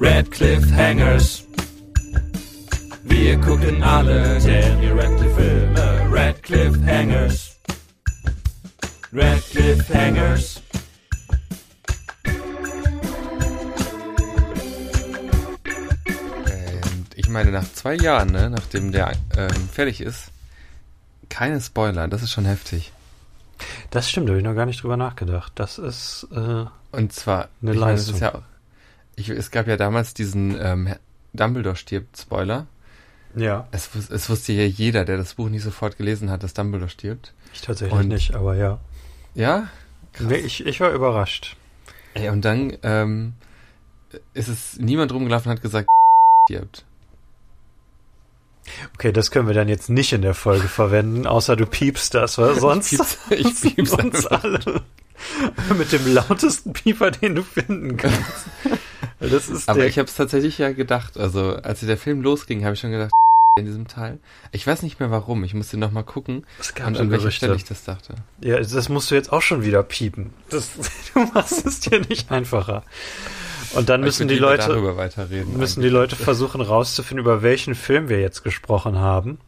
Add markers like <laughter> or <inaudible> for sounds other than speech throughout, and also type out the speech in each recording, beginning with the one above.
Red Cliffhangers. Wir gucken alle Daniel Radcliffe Filme. Red Cliffhangers. Red Cliffhangers. Und ich meine, nach zwei Jahren, ne, nachdem der ähm, fertig ist, keine Spoiler, das ist schon heftig. Das stimmt, da habe ich noch gar nicht drüber nachgedacht. Das ist äh, Und zwar, Eine ich meine, Leistung. ist ja, ich, es gab ja damals diesen ähm, Dumbledore stirbt Spoiler. ja, Es, es wusste ja jeder, der das Buch nicht sofort gelesen hat, dass Dumbledore stirbt. ich tatsächlich Und- nicht, aber ja. Ja? Nee, ich, ich war überrascht. Ey, und dann ähm, ist es niemand rumgelaufen und hat gesagt, <laughs> stirbt. Okay, das können wir dann jetzt nicht in der Folge verwenden, außer du piepst das, weil <laughs> sonst Ich piep's- ich piep's alle <laughs> mit dem lautesten Pieper, den du finden kannst. Das ist Aber der, ich habe es tatsächlich ja gedacht. Also als der Film losging, habe ich schon gedacht, <laughs> in diesem Teil. Ich weiß nicht mehr warum. Ich musste noch mal gucken, es gab an, an welcher. Stelle ich das dachte. Ja, das musst du jetzt auch schon wieder piepen. Das, <laughs> du machst es dir nicht einfacher. Und dann müssen die Leute, darüber weiterreden. müssen die eigentlich. Leute versuchen rauszufinden, über welchen Film wir jetzt gesprochen haben,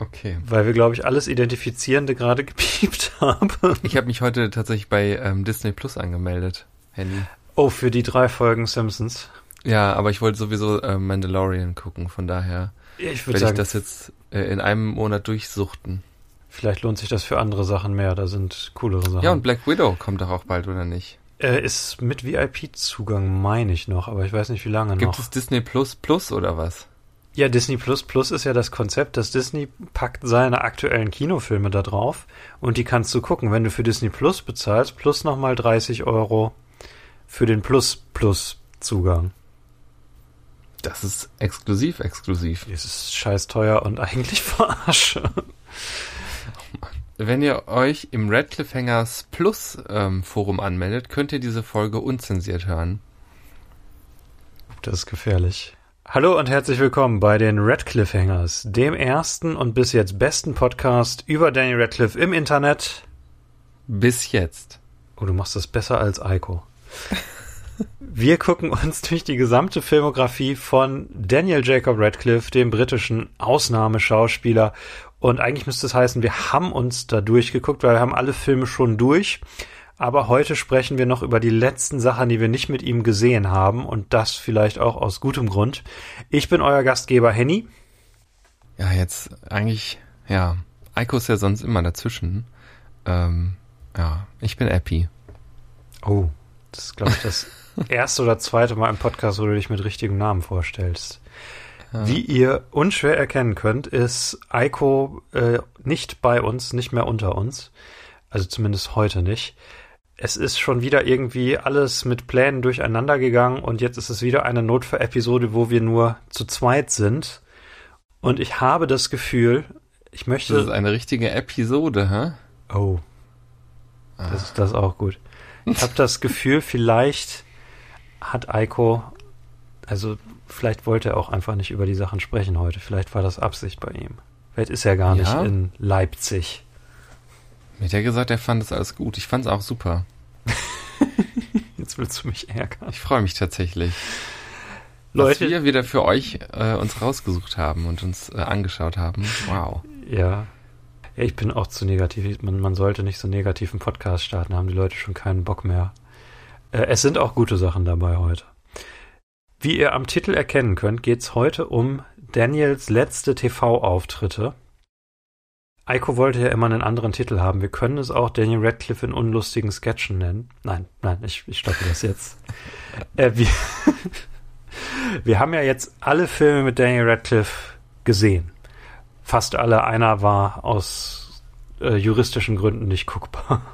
Okay. weil wir, glaube ich, alles Identifizierende gerade <laughs> gepiept haben. Ich habe mich heute tatsächlich bei ähm, Disney Plus angemeldet. Handy. Oh, für die drei Folgen Simpsons. Ja, aber ich wollte sowieso ähm, Mandalorian gucken. Von daher Ich werde würde ich das jetzt äh, in einem Monat durchsuchten. vielleicht lohnt sich das für andere Sachen mehr. Da sind coolere Sachen. Ja, und Black Widow kommt doch auch bald, oder nicht? äh, ist mit VIP-Zugang, meine ich noch, aber ich weiß nicht, wie lange Gibt noch. es Disney Plus Plus oder was? Ja, Disney Plus Plus ist ja das Konzept, dass Disney packt seine aktuellen Kinofilme da drauf und die kannst du gucken, wenn du für Disney Plus bezahlst, plus nochmal 30 Euro für den Plus Plus Zugang. Das ist exklusiv, exklusiv. Das ist scheiß teuer und <laughs> eigentlich verarsche. Wenn ihr euch im Red Cliffhangers Plus ähm, Forum anmeldet, könnt ihr diese Folge unzensiert hören. Das ist gefährlich. Hallo und herzlich willkommen bei den Red Cliffhangers, dem ersten und bis jetzt besten Podcast über Daniel Radcliffe im Internet. Bis jetzt. Oh, du machst das besser als Eiko. Wir gucken uns durch die gesamte Filmografie von Daniel Jacob Radcliffe, dem britischen Ausnahmeschauspieler. Und eigentlich müsste es heißen, wir haben uns da durchgeguckt, weil wir haben alle Filme schon durch. Aber heute sprechen wir noch über die letzten Sachen, die wir nicht mit ihm gesehen haben. Und das vielleicht auch aus gutem Grund. Ich bin euer Gastgeber Henny. Ja, jetzt eigentlich, ja. Eiko ist ja sonst immer dazwischen. Ähm, ja, ich bin Epi. Oh, das ist, glaube ich, das <laughs> erste oder zweite Mal im Podcast, wo du dich mit richtigem Namen vorstellst. Ja. Wie ihr unschwer erkennen könnt, ist Eiko äh, nicht bei uns, nicht mehr unter uns. Also zumindest heute nicht. Es ist schon wieder irgendwie alles mit Plänen durcheinander gegangen und jetzt ist es wieder eine Notfall-Episode, wo wir nur zu zweit sind. Und ich habe das Gefühl, ich Das ist möchte. eine richtige Episode, hä? Oh, das ist das auch gut. Ich habe das Gefühl, vielleicht hat Eiko, also vielleicht wollte er auch einfach nicht über die Sachen sprechen heute. Vielleicht war das Absicht bei ihm. Vielleicht ist er gar nicht Ja? in Leipzig. Mir hat er gesagt, er fand es alles gut. Ich fand es auch super. <laughs> Jetzt willst du mich ärgern. Ich freue mich tatsächlich. Leute, Was wir wieder für euch äh, uns rausgesucht haben und uns äh, angeschaut haben. Wow. ja. Ich bin auch zu negativ. Man, man sollte nicht so negativ einen Podcast starten, haben die Leute schon keinen Bock mehr. Äh, es sind auch gute Sachen dabei heute. Wie ihr am Titel erkennen könnt, geht's heute um Daniels letzte TV-Auftritte. Eiko wollte ja immer einen anderen Titel haben. Wir können es auch Daniel Radcliffe in unlustigen Sketchen nennen. Nein, nein, ich, ich stoppe das jetzt. <laughs> äh, wir, <laughs> wir haben ja jetzt alle Filme mit Daniel Radcliffe gesehen. Fast alle. Einer war aus äh, juristischen Gründen nicht guckbar. <laughs>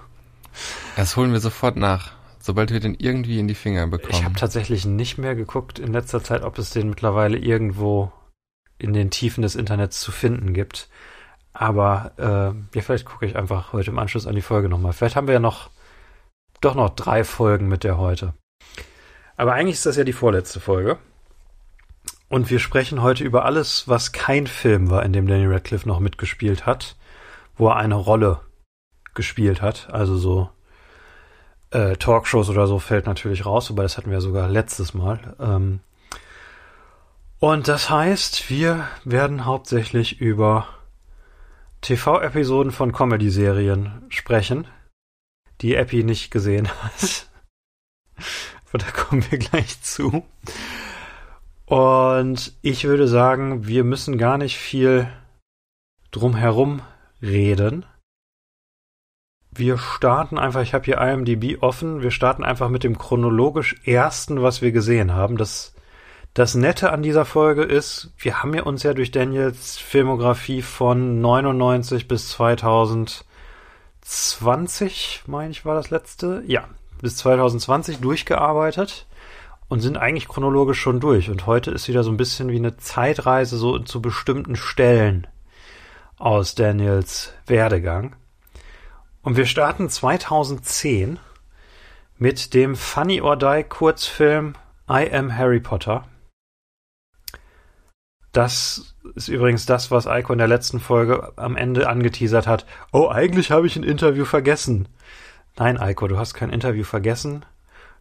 Das holen wir sofort nach, sobald wir den irgendwie in die Finger bekommen. Ich habe tatsächlich nicht mehr geguckt in letzter Zeit, ob es den mittlerweile irgendwo in den Tiefen des Internets zu finden gibt. Aber äh, ja, vielleicht gucke ich einfach heute im Anschluss an die Folge nochmal. Vielleicht haben wir ja noch doch noch drei Folgen mit der heute. Aber eigentlich ist das ja die vorletzte Folge. Und wir sprechen heute über alles, was kein Film war, in dem Danny Radcliffe noch mitgespielt hat, wo er eine Rolle gespielt hat. Also so Äh, Talkshows oder so fällt natürlich raus, wobei das hatten wir sogar letztes Mal. Ähm, und das heißt, wir werden hauptsächlich über TV-Episoden von Comedy-Serien sprechen, die Epi nicht gesehen hat. <laughs> Aber da kommen wir gleich zu. Und ich würde sagen, wir müssen gar nicht viel drumherum reden. Wir starten einfach, ich habe hier IMDb offen, wir starten einfach mit dem chronologisch ersten, was wir gesehen haben. Das, das Nette an dieser Folge ist, wir haben ja uns ja durch Daniels Filmografie von 99 bis 2020, meine ich, war das letzte. Ja, bis 2020 durchgearbeitet und sind eigentlich chronologisch schon durch. Und heute ist wieder so ein bisschen wie eine Zeitreise so zu bestimmten Stellen aus Daniels Werdegang. Und wir starten 2010 mit dem Funny or Die Kurzfilm I Am Harry Potter. Das ist übrigens das, was Eiko in der letzten Folge am Ende angeteasert hat. Oh, eigentlich habe ich ein Interview vergessen. Nein, Eiko, du hast kein Interview vergessen.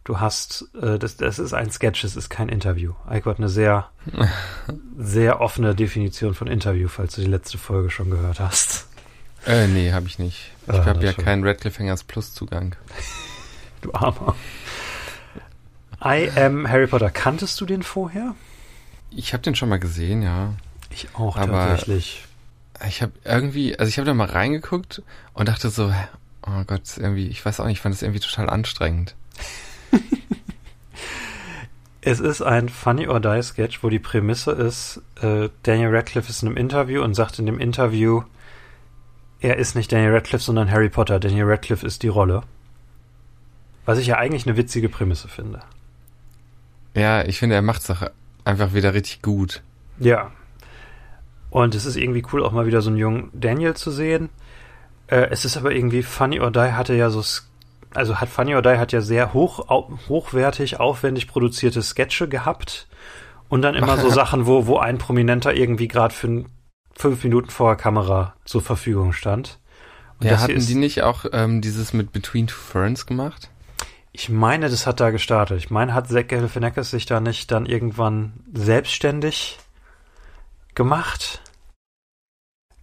Du hast, äh, das, das ist ein Sketch, es ist kein Interview. Eiko hat eine sehr, <laughs> sehr offene Definition von Interview, falls du die letzte Folge schon gehört hast. Äh, nee, habe ich nicht. Ich Ah, habe ja schon. keinen Red Cliffhangers Plus Zugang. Du Armer. I am Harry Potter. Kanntest du den vorher? Ich habe den schon mal gesehen, ja. Ich auch Aber- tatsächlich. Ich habe irgendwie, also ich habe da mal reingeguckt und dachte so, oh Gott, irgendwie, ich weiß auch nicht, ich fand das irgendwie total anstrengend. <laughs> Es ist ein Funny or Die Sketch, wo die Prämisse ist, äh, Daniel Radcliffe ist in einem Interview und sagt in dem Interview, er ist nicht Daniel Radcliffe, sondern Harry Potter. Daniel Radcliffe ist die Rolle. Was ich ja eigentlich eine witzige Prämisse finde. Ja, ich finde, er macht's doch einfach wieder richtig gut. Ja. Und es ist irgendwie cool, auch mal wieder so einen jungen Daniel zu sehen. Äh, es ist aber irgendwie, Funny or Die hatte ja so, also hat Funny or Die hat ja sehr hoch, au, hochwertig, aufwendig produzierte Sketche gehabt. Und dann immer so <laughs> Sachen, wo, wo ein Prominenter irgendwie gerade für fünf Minuten vor der Kamera zur Verfügung stand. Und Ja, hatten die nicht auch ähm, dieses mit Between Two Ferns gemacht? Ich meine, das hat da gestartet. Ich meine, hat Zach Galifianakis sich da nicht dann irgendwann selbstständig gemacht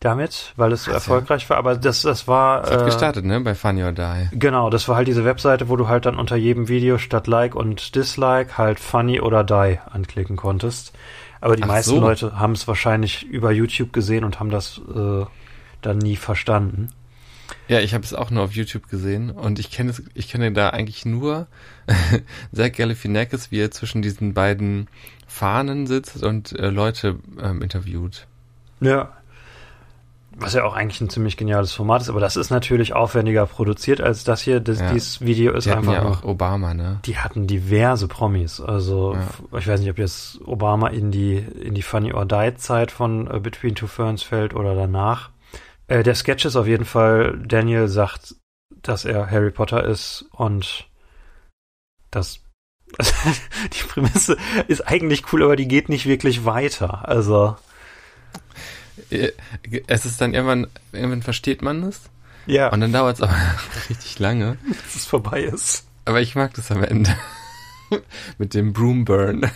damit, weil es so erfolgreich war. Aber das, das war Das hat äh, gestartet, ne, bei Funny or Die. Genau, das war halt diese Webseite, wo du halt dann unter jedem Video statt Like und Dislike halt Funny oder Die anklicken konntest. Aber die Ach meisten so. Leute haben es wahrscheinlich über YouTube gesehen und haben das äh, dann nie verstanden. Ja, ich habe es auch nur auf YouTube gesehen und ich kenne ich kenne da eigentlich nur <laughs> Zach Galifianakis, wie er zwischen diesen beiden Fahnen sitzt und äh, Leute ähm, interviewt. Ja. Was ja auch eigentlich ein ziemlich geniales Format ist, aber das ist natürlich aufwendiger produziert als das hier. Das, Ja. Dieses Video ist Die einfach ja auch Obama, ne? Die hatten diverse Promis. Also Ja. ich weiß nicht, ob jetzt Obama in die in die Funny or Die Zeit von äh, Between Two Ferns fällt oder danach. Äh, der Sketch ist auf jeden Fall, Daniel sagt, dass er Harry Potter ist und das <laughs> die Prämisse ist eigentlich cool, aber die geht nicht wirklich weiter. Also Äh, Es ist dann irgendwann, irgendwann versteht man es ja, und dann dauert es aber <laughs> richtig lange. bis es vorbei ist. Aber ich mag das am Ende. <laughs> Mit dem Broomburn.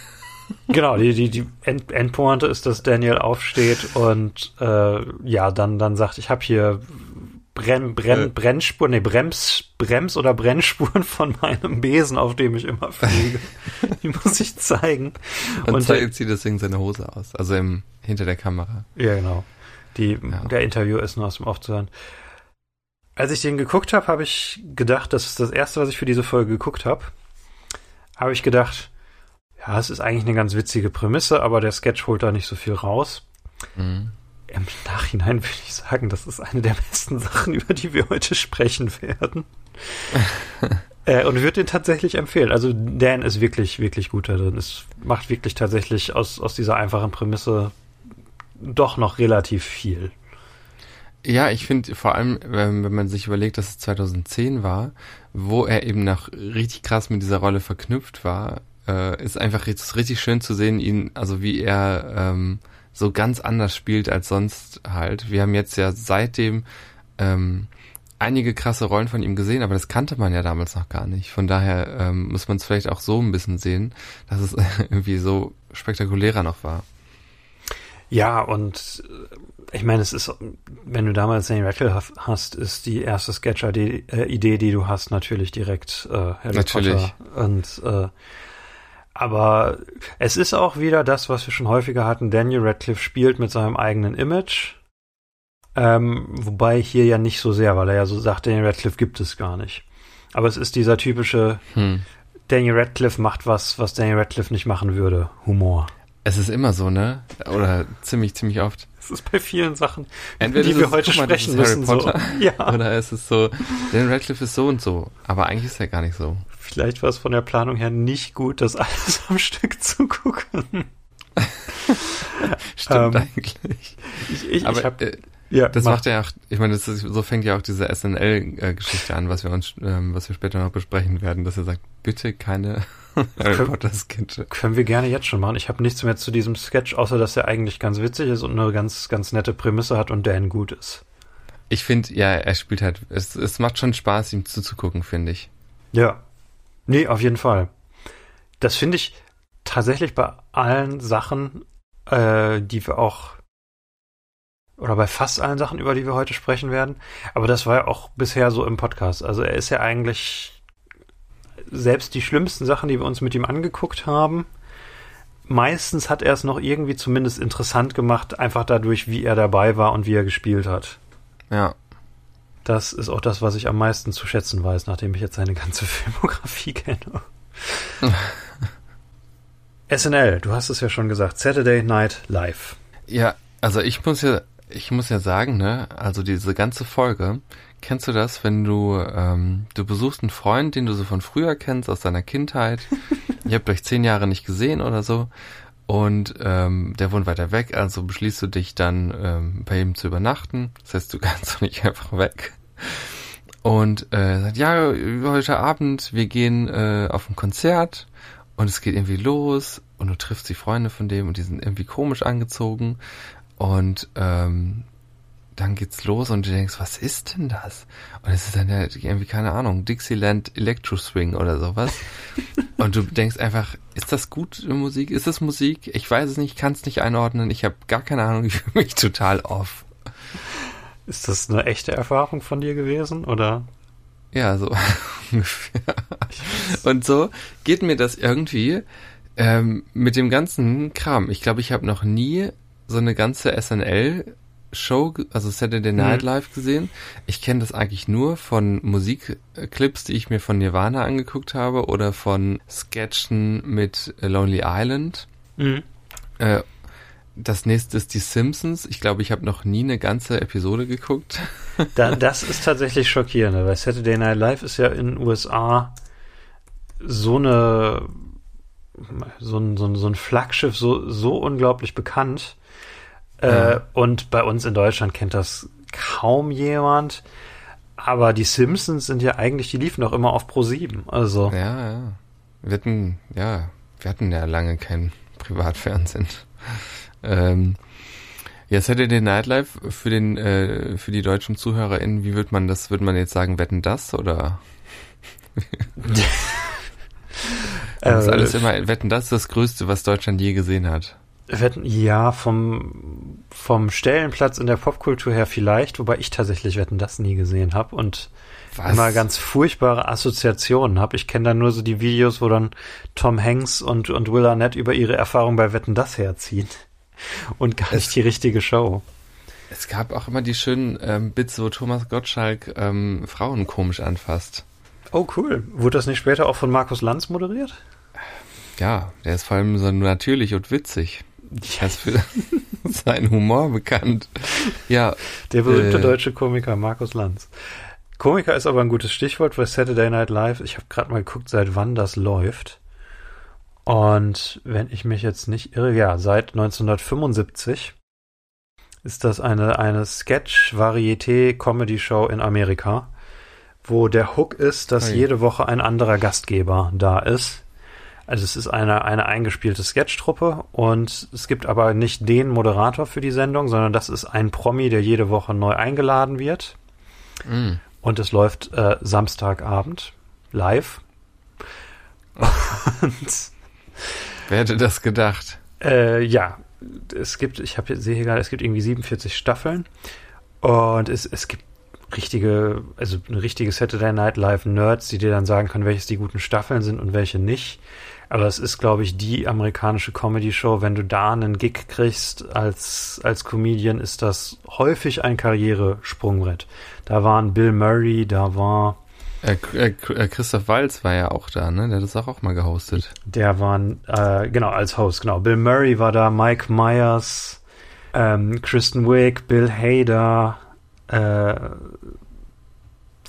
Genau, die, die, die End Endpointe ist, dass Daniel aufsteht und äh, ja, dann, dann sagt, ich habe hier Brenn, Brenn, Äh. Brennspuren, nee, Brems, Brems oder Brennspuren <laughs> von meinem Besen, auf dem ich immer fliege. <laughs> Die muss ich zeigen. Und, Und zeigt, zieht deswegen seine Hose aus. Also im, hinter der Kamera. Ja, genau. Die, Ja. Der Interview ist nur aus dem Off zu hören. Als ich den geguckt habe, habe ich gedacht, das ist das erste, was ich für diese Folge geguckt habe, habe ich gedacht, ja, es ist eigentlich eine ganz witzige Prämisse, aber der Sketch holt da nicht so viel raus. Mhm. Im Nachhinein <laughs> würde ich sagen, das ist eine der besten Sachen, über die wir heute sprechen werden. <laughs> äh, und würde den tatsächlich empfehlen. Also Dan ist wirklich, wirklich gut da drin. Es macht wirklich tatsächlich aus, aus dieser einfachen Prämisse doch noch relativ viel. Ja, ich finde vor allem, wenn man sich überlegt, dass es 2010 war, wo er eben noch richtig krass mit dieser Rolle verknüpft war, äh, ist einfach jetzt richtig schön zu sehen, ihn, also wie er ähm, so ganz anders spielt als sonst halt. Wir haben jetzt ja seitdem ähm, einige krasse Rollen von ihm gesehen, aber das kannte man ja damals noch gar nicht. Von daher ähm, muss man es vielleicht auch so ein bisschen sehen, dass es <laughs> irgendwie so spektakulärer noch war. Ja, und äh, ich meine, es ist, wenn du damals Daniel Radcliffe hast, ist die erste Sketch-Idee, äh, die du hast, natürlich direkt äh, Harry Natürlich. Potter. Und äh, aber es ist auch wieder das, was wir schon häufiger hatten. Daniel Radcliffe spielt mit seinem eigenen Image. Ähm, wobei hier ja nicht so sehr, weil er ja so sagt, Daniel Radcliffe gibt es gar nicht. Aber es ist dieser typische Hm. Daniel Radcliffe macht was, was Daniel Radcliffe nicht machen würde. Humor. Es ist immer so, ne? Oder ziemlich, ziemlich oft. Das ist bei vielen Sachen, Entweder die ist wir es, heute mal, sprechen ist müssen. So. Ja, Oder ist es so, Dan Radcliffe ist so und so, aber eigentlich ist er gar nicht so. Vielleicht war es von der Planung her nicht gut, das <laughs> alles am Stück zu gucken. <laughs> Stimmt Ähm, eigentlich. Ich, ich, Aber ich hab, äh, ja, das mach. macht ja auch, ich meine, ist, so fängt ja auch diese SNL-Geschichte an, was wir uns, ähm, was wir später noch besprechen werden, dass er sagt, bitte keine <laughs> Harry Können- Potter Sketche. Können wir gerne jetzt schon machen. Ich habe nichts mehr zu diesem Sketch, außer dass er eigentlich ganz witzig ist und eine ganz, ganz nette Prämisse hat und Dan gut ist. Ich finde, ja, er spielt halt, es, es macht schon Spaß, ihm zuzugucken, finde ich. Ja. Nee, auf jeden Fall. Das finde ich tatsächlich bei allen Sachen, äh, die wir auch, oder bei fast allen Sachen, über die wir heute sprechen werden. Aber das war ja auch bisher so im Podcast. Also er ist ja eigentlich selbst die schlimmsten Sachen, die wir uns mit ihm angeguckt haben. Meistens hat er es noch irgendwie zumindest interessant gemacht, einfach dadurch, wie er dabei war und wie er gespielt hat. Ja. Das ist auch das, was ich am meisten zu schätzen weiß, nachdem ich jetzt seine ganze <laughs> Filmografie kenne. <laughs> SNL, du hast es ja schon gesagt, Saturday Night Live. Ja, also ich muss ja, ich muss ja sagen, ne, also diese ganze Folge, kennst du das, wenn du, ähm, du besuchst einen Freund, den du so von früher kennst, aus deiner Kindheit, <laughs> ihr habt euch zehn Jahre nicht gesehen oder so, und ähm, der wohnt weiter weg, also beschließt du dich dann ähm, bei ihm zu übernachten. Das heißt, du <laughs> kannst doch nicht einfach weg. Und äh, sagt, ja, heute Abend, wir gehen äh, auf ein Konzert. Und es geht irgendwie los. Und du triffst die Freunde von dem. Und die sind irgendwie komisch angezogen. Und ähm, dann geht's los und du denkst, was ist denn das? Und es ist dann ja irgendwie, keine Ahnung, Dixieland Electro Swing oder sowas. <laughs> und du denkst einfach, ist das gute Musik? Ist das Musik? Ich weiß es nicht, kann es nicht einordnen. Ich habe gar keine Ahnung, <laughs> ich fühle mich total off. Ist das eine echte Erfahrung von dir gewesen oder? Ja, so <laughs> ungefähr. Und so geht mir das irgendwie ähm, mit dem ganzen Kram. Ich glaube, ich habe noch nie so eine ganze SNL-Show, also Saturday Night Mhm. Live gesehen. Ich kenne das eigentlich nur von Musikclips, die ich mir von Nirvana angeguckt habe oder von Sketchen mit äh, Lonely Island. Mhm. Äh, das nächste ist die Simpsons. Ich glaube, ich habe noch nie eine ganze Episode geguckt. Da, das ist tatsächlich schockierend, weil Saturday Night Live ist ja in den USA so eine so ein, so ein, so ein Flaggschiff, so, so unglaublich bekannt. Äh, und bei uns in Deutschland kennt das kaum jemand. Aber die Simpsons sind ja eigentlich, die liefen doch immer auf Pro 7. Also, Ja, ja. Wir hatten, ja, wir hatten ja lange kein Privatfernsehen. <laughs> Ähm, ja, Saturday Night Live für den, äh, für die deutschen ZuhörerInnen, wie wird man das, würde man jetzt sagen, wetten das oder? <laughs> Das ist Äh, alles immer, wetten das ist das Größte, was Deutschland je gesehen hat. Wetten, ja, vom, vom Stellenplatz in der Popkultur her vielleicht, wobei ich tatsächlich Wetten das nie gesehen habe und Was? immer ganz furchtbare Assoziationen habe. Ich kenne da nur so die Videos, wo dann Tom Hanks und, und Will Arnett über ihre Erfahrung bei Wetten das herziehen. <laughs> Und gar Es- nicht die richtige Show. Es gab auch immer die schönen ähm, Bits, wo Thomas Gottschalk ähm, Frauen komisch anfasst. Oh, cool. Wurde das nicht später auch von Markus Lanz moderiert? Ja, der ist vor allem so natürlich und witzig. Er ist für seinen Humor bekannt. Ja, Der berühmte Äh. deutsche Komiker Markus Lanz. Komiker ist aber ein gutes Stichwort für Saturday Night Live. Ich habe gerade mal geguckt, seit wann das läuft. Und wenn ich mich jetzt nicht irre, ja, seit 1975 ist das eine, eine Sketch-Varieté-Comedy-Show in Amerika, wo der Hook ist, dass Ui. jede Woche ein anderer Gastgeber da ist. Also es ist eine, eine eingespielte Sketch-Truppe und es gibt aber nicht den Moderator für die Sendung, sondern das ist ein Promi, der jede Woche neu eingeladen wird. mh, Und es läuft äh, Samstagabend live. <laughs> Und Wer hätte das gedacht? Äh, ja, es gibt, ich habe sehe hier gerade, es gibt irgendwie 47 Staffeln und es, es gibt richtige, also eine richtige Saturday Night Live Nerds, die dir dann sagen können, welches die guten Staffeln sind und welche nicht. Aber es ist, glaube ich, die amerikanische Comedy-Show. Wenn du da einen Gig kriegst als, als Comedian, ist das häufig ein Karrieresprungbrett. Da waren Bill Murray, da war äh, äh, äh, Christoph Walz war ja auch da, ne? Der hat das auch, auch mal gehostet. Der war, äh, genau, als Host, genau. Bill Murray war da, Mike Myers, ähm, Kristen Wiig, Bill Hader, äh,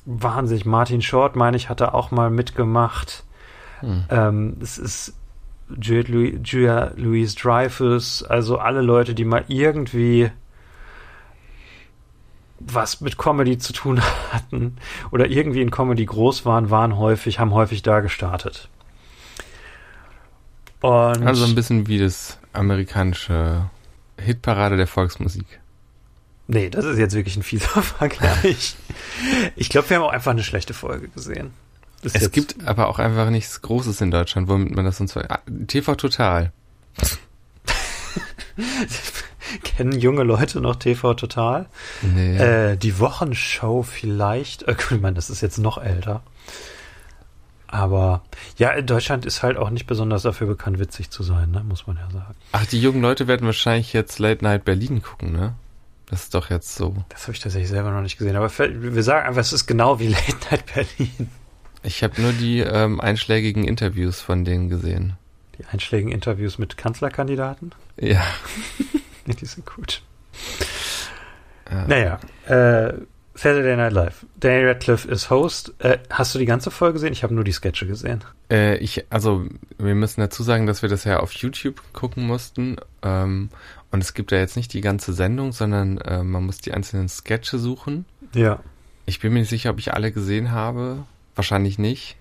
wahnsinnig. Martin Short, meine ich, hatte auch mal mitgemacht. Hm. Ähm, es ist Julia, Louis, Julia Louise Dreyfus, also alle Leute, die mal irgendwie was mit Comedy zu tun <laughs> hatten oder irgendwie in Comedy groß waren, waren häufig, haben häufig da gestartet. Und also ein bisschen wie das amerikanische Hitparade der Volksmusik. Nee, das ist jetzt wirklich ein fieser <laughs> Vergleich. Ich glaube, wir haben auch einfach eine schlechte Folge gesehen. Es gibt aber auch einfach nichts Großes in Deutschland, womit man das sonst. Ah, TV Total. <laughs> Kennen junge Leute noch TV Total? Nee. Äh, die Wochenshow vielleicht. Äh, ich meine, das ist jetzt noch älter. Aber ja, Deutschland ist halt auch nicht besonders dafür bekannt, witzig zu sein, ne? muss man ja sagen. Ach, die jungen Leute werden wahrscheinlich jetzt Late Night Berlin gucken, ne? Das ist doch jetzt so. Das habe ich tatsächlich selber noch nicht gesehen. Aber wir sagen einfach, es ist genau wie <laughs> Late Night Berlin. Ich habe nur die ähm, einschlägigen Interviews von denen gesehen. Die einschlägigen Interviews mit Kanzlerkandidaten? Ja. <laughs> die sind gut. Ja. Naja, äh, Saturday Night Live. Danny Radcliffe ist Host. Äh, hast du die ganze Folge gesehen? Ich habe nur die Sketche gesehen. Äh, ich, also, wir müssen dazu sagen, dass wir das ja auf YouTube gucken mussten. Ähm, und es gibt ja jetzt nicht die ganze Sendung, sondern äh, man muss die einzelnen Sketche suchen. Ja. Ich bin mir nicht sicher, ob ich alle gesehen habe. Wahrscheinlich nicht.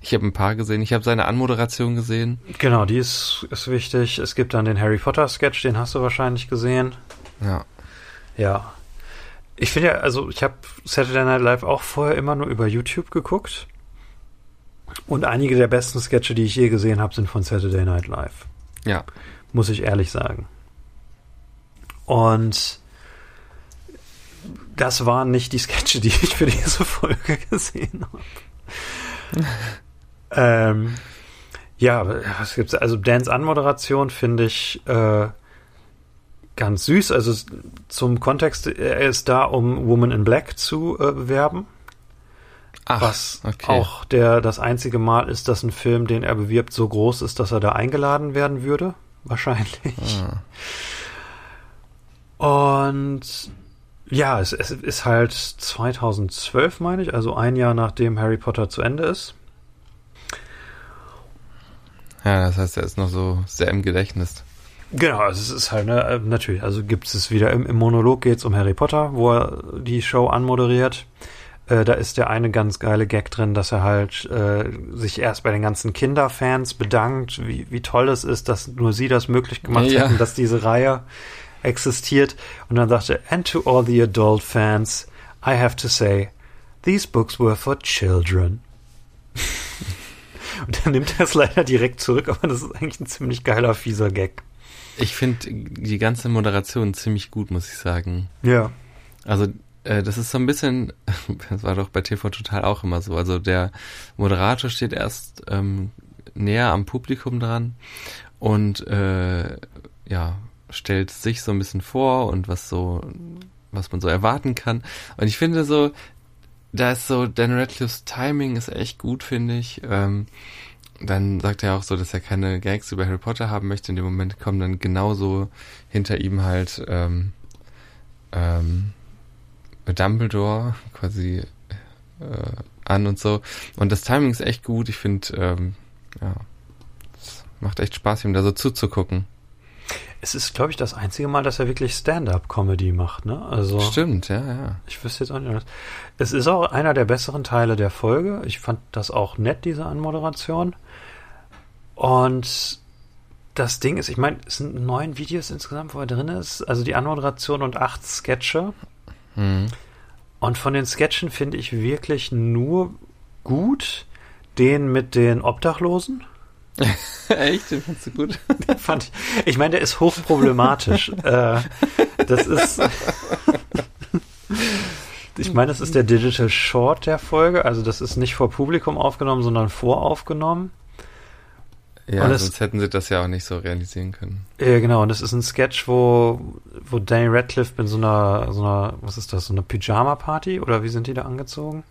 Ich habe ein paar gesehen. Ich habe seine Anmoderation gesehen. Genau, die ist, ist wichtig. Es gibt dann den Harry Potter Sketch, den hast du wahrscheinlich gesehen. Ja. Ja. Ich finde ja, also ich habe Saturday Night Live auch vorher immer nur über YouTube geguckt. Und einige der besten Sketche, die ich je gesehen habe, sind von Saturday Night Live. Ja. Muss ich ehrlich sagen. Und das waren nicht die Sketche, die ich für diese Folge <laughs> gesehen habe. <laughs> ähm, ja, was gibt's? Also Dans Anmoderation finde ich äh, ganz süß. Also zum Kontext, er ist da, um Woman in Black zu äh, bewerben. Ach, was okay. auch der das einzige Mal ist, dass ein Film, den er bewirbt, so groß ist, dass er da eingeladen werden würde. Wahrscheinlich. Ah. Und ja, es, es ist halt 2012, meine ich, also ein Jahr nachdem Harry Potter zu Ende ist. Ja, das heißt, er ist noch so sehr im Gedächtnis. Genau, also es ist halt, ne, natürlich, also gibt es wieder im, im Monolog geht es um Harry Potter, wo er die Show anmoderiert. Äh, da ist der eine ganz geile Gag drin, dass er halt äh, sich erst bei den ganzen Kinderfans bedankt, wie, wie toll es ist, dass nur sie das möglich gemacht ja. hätten, dass diese Reihe existiert. Und dann sagte and to all the adult fans, I have to say, these books were for children. <laughs> Und dann nimmt er es leider direkt zurück, aber das ist eigentlich ein ziemlich geiler, fieser Gag. Ich finde die ganze Moderation ziemlich gut, muss ich sagen. Ja. Also äh, das ist so ein bisschen, <laughs> das war doch bei TV Total auch immer so. Also der Moderator steht erst ähm, näher am Publikum dran und äh, ja, stellt sich so ein bisschen vor und was so, was man so erwarten kann. Und ich finde so, da ist so, Dan Radcliffe's Timing ist echt gut, finde ich. Ähm, dann sagt er auch so, dass er keine Gags über Harry Potter haben möchte. In dem Moment kommen dann genauso hinter ihm halt ähm, ähm, Dumbledore quasi äh, an und so. Und das Timing ist echt gut. Ich finde, ähm, ja, es macht echt Spaß, ihm da so zuzugucken. Es ist, glaube ich, das einzige Mal, dass er wirklich Stand-up-Comedy macht, ne? Also stimmt, ja, ja. Ich wüsste jetzt auch nicht. Es ist auch einer der besseren Teile der Folge. Ich fand das auch nett, diese Anmoderation. Und das Ding ist, ich meine, es sind neun Videos insgesamt, wo er drin ist. Also die Anmoderation und acht Sketche. Mhm. Und von den Sketchen finde ich wirklich nur gut den mit den Obdachlosen. <laughs> Echt? Den fandst du gut? <laughs> Fand ich, ich meine, der ist hochproblematisch. <laughs> äh, das ist. ich meine, das ist der Digital Short der Folge. Also, das ist nicht vor Publikum aufgenommen, sondern voraufgenommen. Ja, Und es- sonst hätten sie das ja auch nicht so realisieren können. Ja, genau. Und das ist ein Sketch, wo, wo Danny Radcliffe in so einer, so einer, was ist das, so einer Pyjama-Party? Oder wie sind die da angezogen?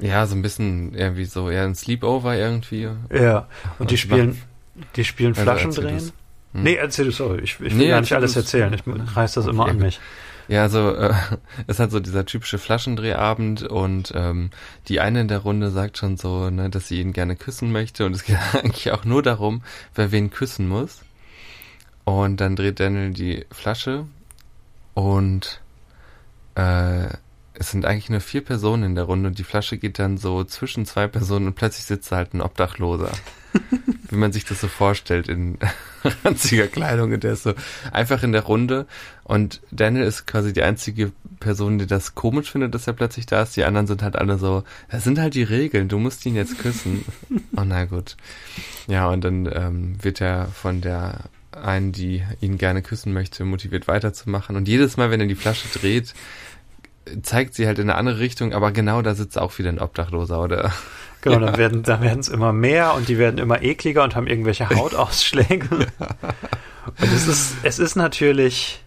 Ja, so ein bisschen irgendwie so, eher ein Sleepover irgendwie. Ja. Und die spielen, die spielen Also Flaschen drehen. Hm. Nee, erzähl du, sorry. Ich, ich will Nee, gar nicht alles erzählen. Ich reiß das immer Okay. an mich. Ja, also äh, <laughs> es hat so dieser typische Flaschendrehabend und ähm, die eine in der Runde sagt schon so, ne, dass sie ihn gerne küssen möchte und es <laughs> geht eigentlich auch nur darum, wer wen küssen muss. Und dann dreht Daniel die Flasche und äh, es sind eigentlich nur vier Personen in der Runde und die Flasche geht dann so zwischen zwei Personen und plötzlich sitzt da halt ein Obdachloser. <laughs> Wie man sich das so vorstellt in <laughs> ranziger Kleidung und der ist so einfach in der Runde und Daniel ist quasi die einzige Person, die das komisch findet, dass er plötzlich da ist. Die anderen sind halt alle so, das sind halt die Regeln, du musst ihn jetzt küssen. <laughs> oh na gut. Ja, und dann ähm, wird er von der einen, die ihn gerne küssen möchte, motiviert weiterzumachen. Und jedes Mal, wenn er die Flasche dreht, zeigt sie halt in eine andere Richtung, aber genau da sitzt auch wieder ein Obdachloser, oder? Genau, Ja. dann werden dann werden es immer mehr und die werden immer ekliger und haben irgendwelche <laughs> Hautausschläge. Und es ist, es ist natürlich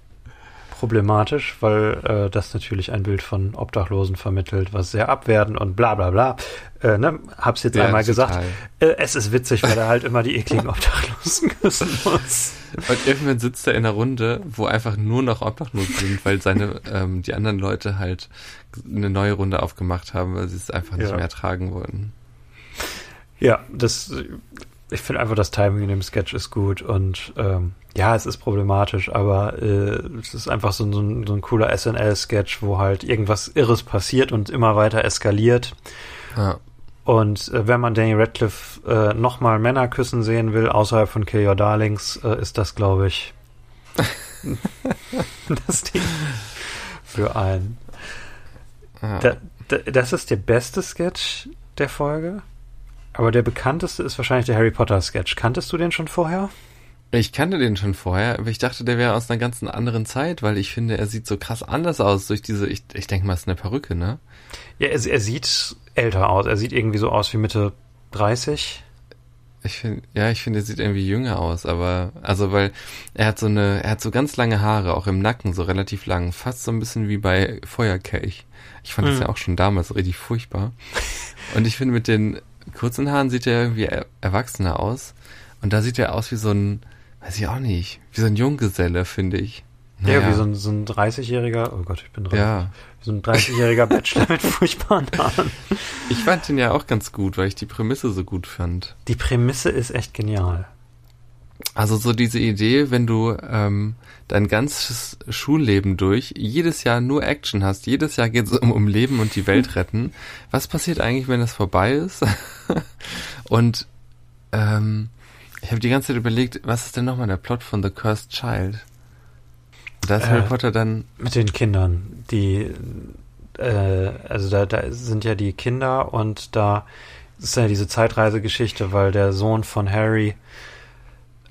problematisch, weil äh, das natürlich ein Bild von Obdachlosen vermittelt, was sehr abwertend und bla bla bla. Äh, ne? Hab's jetzt Ja, einmal gesagt. Äh, es ist witzig, weil er halt immer die ekligen <laughs> Obdachlosen küssen muss. Und irgendwann sitzt er in einer Runde, wo einfach nur noch Obdachlose sind, weil seine, ähm, die anderen Leute halt eine neue Runde aufgemacht haben, weil sie es einfach nicht Ja. mehr ertragen wollten. Ja, das, ich finde einfach, das Timing in dem Sketch ist gut und ähm, ja, es ist problematisch, aber äh, es ist einfach so, ein- so, ein, so ein cooler SNL-Sketch, wo halt irgendwas Irres passiert und immer weiter eskaliert. Ja. Und äh, wenn man Danny Radcliffe äh, nochmal Männer küssen sehen will, außerhalb von Kill Your Darlings, äh, ist das, glaube ich, <laughs> das Ding für einen. Ja. Da, da, das ist der beste Sketch der Folge. Aber der bekannteste ist wahrscheinlich der Harry Potter Sketch. Kanntest du den schon vorher? Ich kannte den schon vorher, aber ich dachte, der wäre aus einer ganz anderen Zeit, weil ich finde, er sieht so krass anders aus durch diese, ich, ich denke mal, es ist eine Perücke, ne? Ja, er, er sieht älter aus. Er sieht irgendwie so aus wie Mitte 30. Ich finde, ja, ich finde, er sieht irgendwie jünger aus, aber, also, weil er hat so eine, er hat so ganz lange Haare, auch im Nacken, so relativ lang, fast so ein bisschen wie bei Feuerkelch. Ich fand das Mhm. ja auch schon damals richtig furchtbar. Und ich finde, mit den kurzen Haaren sieht er irgendwie er erwachsener aus. Und da sieht er aus wie so ein, weiß ich auch nicht, wie so ein Junggeselle, finde ich. Ja, wie so ein, so ein 30-jähriger, oh Gott, ich bin 30. Ja, Wie so ein 30-jähriger Bachelor mit furchtbaren Haaren. ich fand den ja auch ganz gut, weil ich die Prämisse so gut fand. Die Prämisse ist echt genial. Also so diese Idee, wenn du ähm, dein ganzes Schulleben durch jedes Jahr nur Action hast, jedes Jahr geht es um, um Leben und die Welt <laughs> retten. Was passiert eigentlich, wenn das vorbei ist? <laughs> und ähm, ich habe die ganze Zeit überlegt, was ist denn nochmal der Plot von The Cursed Child? Da ist Äh, Harry Potter dann, Mit den Kindern, die, äh, also da, da sind ja die Kinder und da ist ja diese Zeitreisegeschichte, weil der Sohn von Harry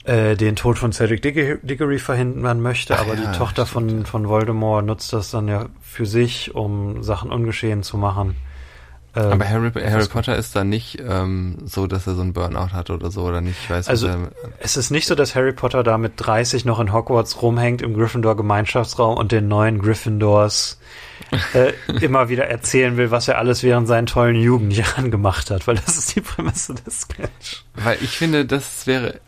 äh, den Tod von Cedric Diggory, Diggory verhindern möchte, Ach aber ja, die Tochter stimmt, von, von Voldemort nutzt das dann ja für sich, um Sachen ungeschehen zu machen. Ähm, aber Harry, Harry Potter ist da nicht ähm, so, dass er so einen Burnout hat oder so, oder nicht, ich weiß Also- er, Es ist nicht so, dass Harry Potter da mit 30 noch in Hogwarts rumhängt im Gryffindor-Gemeinschaftsraum und den neuen Gryffindors äh, <laughs> immer wieder erzählen will, was er alles während seinen tollen Jugendjahren gemacht hat, weil das ist die Prämisse des Sketch. Weil ich finde, das wäre,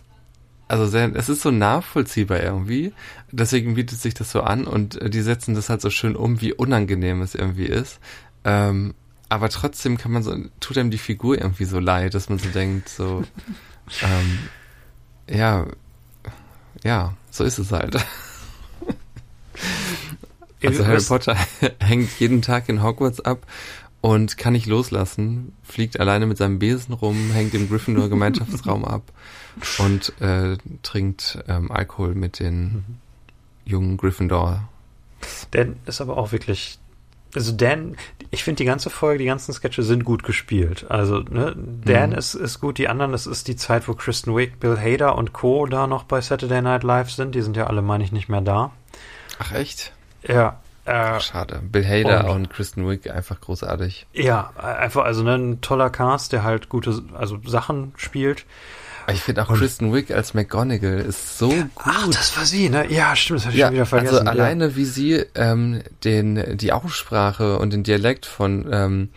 also sehr, es ist so nachvollziehbar irgendwie. Deswegen bietet sich das so an und äh, die setzen das halt so schön um, wie unangenehm es irgendwie ist. Ähm, aber trotzdem kann man so, tut einem die Figur irgendwie so leid, dass man so denkt, so, <laughs> ähm, ja, ja, so ist es halt. Also Harry Potter <laughs> hängt jeden Tag in Hogwarts ab und kann nicht loslassen, fliegt alleine mit seinem Besen rum, hängt im Gryffindor <laughs> Gemeinschaftsraum ab und äh, trinkt ähm, Alkohol mit den jungen Gryffindor. Der ist aber auch wirklich also Dan, ich finde die ganze Folge, die ganzen Sketche sind gut gespielt. Also, ne, Dan Mhm. ist, ist gut, die anderen, das ist die Zeit, wo Kristen Wiig, Bill Hader und Co. da noch bei Saturday Night Live sind. Die sind ja alle, meine ich, nicht mehr da. Ach echt? Ja, äh, Schade. Bill Hader Und- und Kristen Wiig einfach großartig. ja, einfach, also ne, ein toller Cast, der halt gute, also Sachen spielt. Ich finde auch Und- Kristen Wiig als McGonagall ist so gut. Ach, das war sie, ne? Ja, stimmt, das hatte ich ja, schon wieder vergessen. also ja. alleine wie sie ähm, den die Aussprache und den Dialekt von ähm,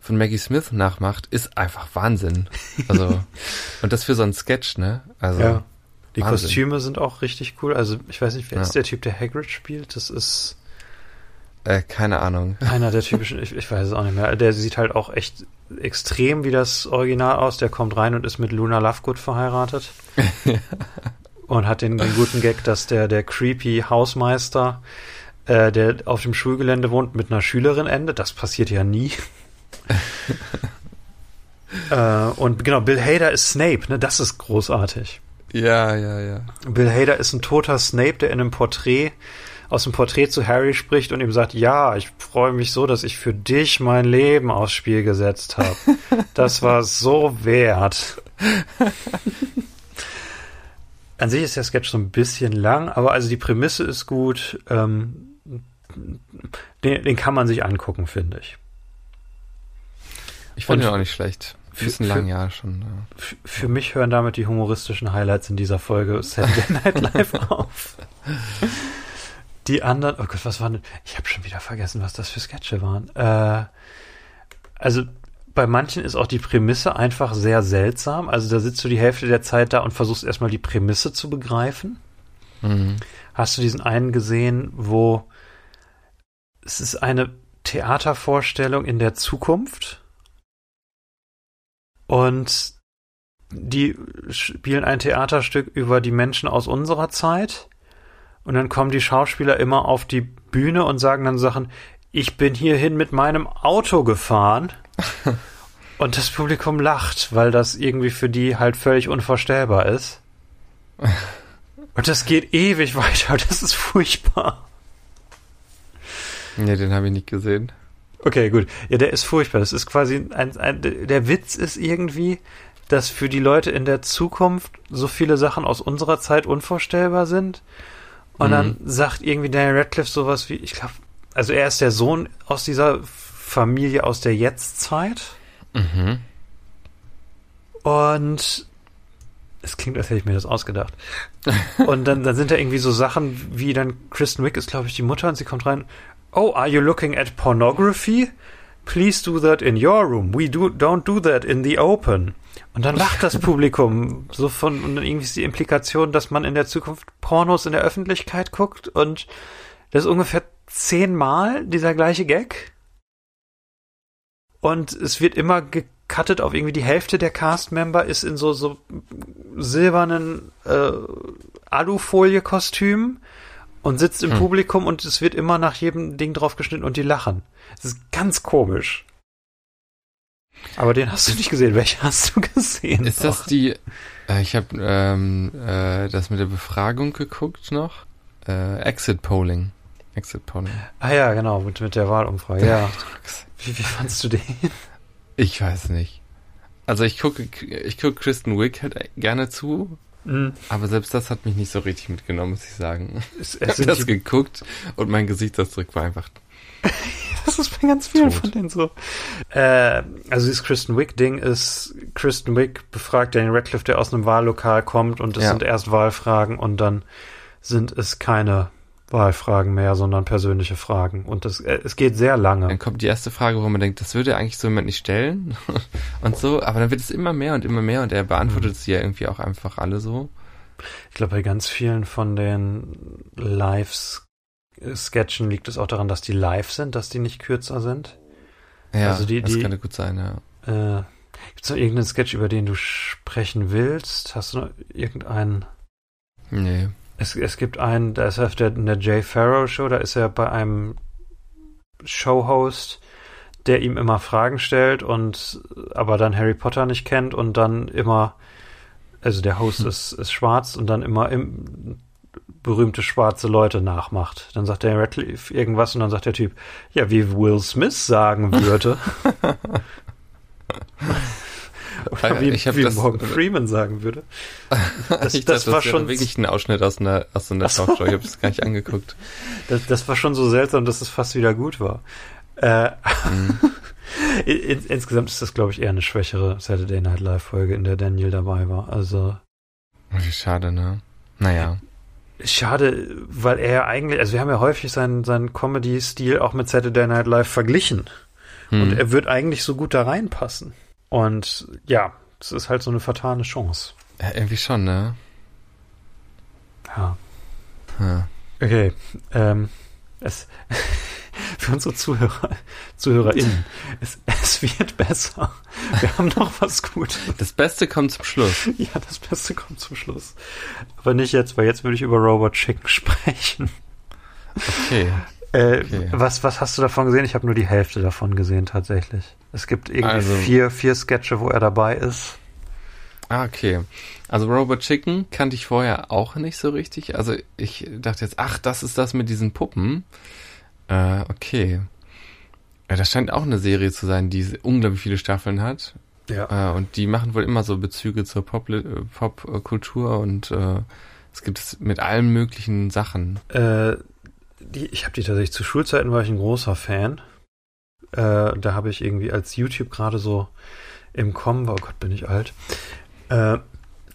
von Maggie Smith nachmacht, ist einfach Wahnsinn. Also <laughs> und das für so einen Sketch, ne? Also Ja. Die Wahnsinn. Kostüme sind auch richtig cool. Also, ich weiß nicht, wer Ja. ist der Typ, der Hagrid spielt? Das ist äh, keine Ahnung. einer der <laughs> typischen, ich, ich weiß es auch nicht mehr. Der sieht halt auch echt extrem wie das Original aus. Der kommt rein und ist mit Luna Lovegood verheiratet. <laughs> und hat den, den guten Gag, dass der, der creepy Hausmeister, äh, der auf dem Schulgelände wohnt, mit einer Schülerin endet. Das passiert ja nie. <laughs> äh, und genau, Bill Hader ist Snape, ne? Das ist großartig. Ja, ja, ja. Bill Hader ist ein toter Snape, der in einem Porträt aus dem Porträt zu Harry spricht und ihm sagt, ja, ich freue mich so, dass ich für dich mein Leben aufs Spiel gesetzt habe. <laughs> Das war so wert. An sich ist der Sketch so ein bisschen lang, aber also die Prämisse ist gut. Ähm, den, den kann man sich angucken, finde ich. Ich fand Und ihn auch nicht schlecht. für- Bisschen für- lang, ja, schon. Ja. F für mich hören damit die humoristischen Highlights in dieser Folge Saturday Night Live <laughs> auf. Die anderen, oh Gott, was waren denn? Ich habe schon wieder vergessen, was das für Sketche waren. Äh, also bei manchen ist auch die Prämisse einfach sehr seltsam. Also da sitzt du die Hälfte der Zeit da und versuchst erstmal die Prämisse zu begreifen. Mhm. Hast du diesen einen gesehen, wo es ist eine Theatervorstellung in der Zukunft und die spielen ein Theaterstück über die Menschen aus unserer Zeit und dann kommen die Schauspieler immer auf die Bühne und sagen dann Sachen, ich bin hierhin mit meinem Auto gefahren <laughs> und das Publikum lacht, weil das irgendwie für die halt völlig unvorstellbar ist. <laughs> Und das geht ewig weiter. <laughs> Das ist furchtbar. Nee, den habe ich nicht gesehen. Okay, gut. Ja, der ist furchtbar. Das ist quasi ein, ein, der Witz ist irgendwie, dass für die Leute in der Zukunft so viele Sachen aus unserer Zeit unvorstellbar sind. Und Mhm. dann sagt irgendwie Daniel Radcliffe sowas wie, ich glaube, also er ist der Sohn aus dieser Familie aus der Jetztzeit. Mhm. Und es klingt, als hätte ich mir das ausgedacht. <laughs> Und dann, dann sind da irgendwie so Sachen wie dann Kristen Wick ist, glaube ich, die Mutter und sie kommt rein. Oh, are you looking at pornography? Please do that in your room. We do, don't do that in the open. Und dann lacht das Publikum so von, und irgendwie ist die Implikation, dass man in der Zukunft Pornos in der Öffentlichkeit guckt und das ist ungefähr zehnmal dieser gleiche Gag. Und es wird immer gecuttet auf irgendwie die Hälfte der Cast-Member ist in so, so silbernen äh, Alufolie-Kostümen und sitzt im Hm. Publikum und es wird immer nach jedem Ding drauf geschnitten und die lachen. Das ist ganz komisch. Aber den hast du nicht gesehen. Welchen hast du gesehen? Ist das die? Äh, ich habe ähm, äh, das mit der Befragung geguckt noch. Äh, Exit Polling. Exit Polling. Ah ja, genau, mit, mit der Wahlumfrage. Ja. <laughs> Wie, wie fandst du den? Ich weiß nicht. Also ich gucke, ich gucke Kristen Wiig halt gerne zu, Hm, aber selbst das hat mich nicht so richtig mitgenommen, muss ich sagen. es, Ich habe das geguckt und mein Gesichtsausdruck war einfach. <laughs> das ist bei ganz vielen Tot. von denen so. Äh, also dieses Kristen Wiig-Ding ist, Kristen Wiig befragt Daniel Radcliffe, der aus einem Wahllokal kommt und es Ja. sind erst Wahlfragen und dann sind es keine Wahlfragen mehr, sondern persönliche Fragen. Und das, äh, es geht sehr lange. Dann kommt die erste Frage, wo man denkt, das würde eigentlich so jemand nicht stellen <laughs> und so, aber dann wird es immer mehr und immer mehr und er beantwortet sie ja irgendwie auch einfach alle so. Ich glaube, bei ganz vielen von den Live-Sketchen liegt es auch daran, dass die live sind, dass die nicht kürzer sind. Ja, Also die- das die- könnte gut sein, ja. Äh, Gibt es noch irgendeinen Sketch, über den du sprechen willst? Hast du noch irgendeinen? Nee. Es, es gibt einen, da ist er auf der, in der Jay Farrow Show, da ist er bei einem Showhost, der ihm immer Fragen stellt und aber dann Harry Potter nicht kennt und dann immer, also der Host Hm. ist, ist schwarz und dann immer im, berühmte schwarze Leute nachmacht. Dann sagt der Radcliffe irgendwas und dann sagt der Typ, ja, wie Will Smith sagen würde. <laughs> Oder wie, ich wie das- Morgan Freeman sagen würde. <laughs> Das, ich das dachte, war wäre schon wirklich ein Ausschnitt aus einer, aus so einer. Talkshow. Ich habe es gar nicht angeguckt. <laughs> Das, das war schon so seltsam, dass es fast wieder gut war. Äh, Mhm. in, insgesamt ist das, glaube ich, eher eine schwächere Saturday Night Live Folge, in der Daniel dabei war. Also Wie schade, ne? Naja. Schade, weil er eigentlich, also wir haben ja häufig seinen, seinen Comedy-Stil auch mit Saturday Night Live verglichen. Hm. Und er wird eigentlich so gut da reinpassen. Und ja, es ist halt so eine vertane Chance. ja, irgendwie schon, ne? Ja. Ja. Okay. Ähm, es, <laughs> <laughs> für unsere Zuhörer, ZuhörerInnen, es, es wird besser. Wir haben noch was Gutes. Das Beste kommt zum Schluss. <laughs> Ja, das Beste kommt zum Schluss. Aber nicht jetzt, weil jetzt würde ich über Robot Chicken sprechen. Okay. Äh, Okay. was, was hast du davon gesehen? Ich habe nur die Hälfte davon gesehen, tatsächlich. Es gibt irgendwie Also- vier, vier Sketche, wo er dabei ist. Ah, okay. Also Robot Chicken kannte ich vorher auch nicht so richtig. Also ich dachte jetzt, ach, das ist das mit diesen Puppen. Äh, okay. Ja, das scheint auch eine Serie zu sein, die unglaublich viele Staffeln hat. Ja. Äh, und die machen wohl immer so Bezüge zur Pop- äh, Popkultur und äh, es gibt es mit allen möglichen Sachen. Äh, die, ich habe die tatsächlich zu Schulzeiten war ich ein großer Fan. Äh, da habe ich irgendwie als YouTube gerade so im Kommen war, oh Gott, bin ich alt, äh,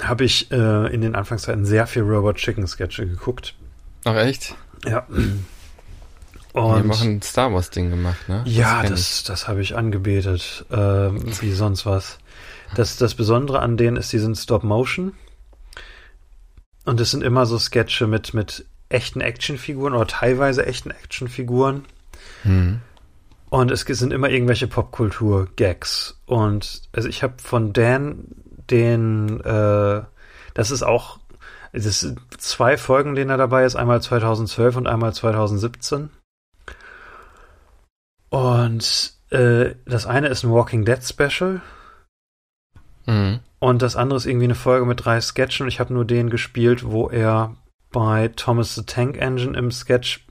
habe ich in den Anfangszeiten sehr viel Robot Chicken Sketche geguckt. Ach echt? Ja. Wir haben auch Und ein Star Wars Ding gemacht, ne? ja, kenn das, das habe ich angebetet, ähm, wie sonst was. Das, das Besondere an denen ist, die sind Stop Motion. Und es sind immer so Sketche mit, mit echten Actionfiguren oder teilweise echten Actionfiguren. Hm. Und es sind immer irgendwelche Popkultur-Gags. Und also ich habe von Dan den, äh, das ist auch, es sind zwei Folgen, denen er dabei ist, einmal 2012 und einmal 2017. Und äh, das eine ist ein Walking Dead Special Mhm. und das andere ist irgendwie eine Folge mit drei Sketchen und ich habe nur den gespielt, wo er bei Thomas the Tank Engine im Sketch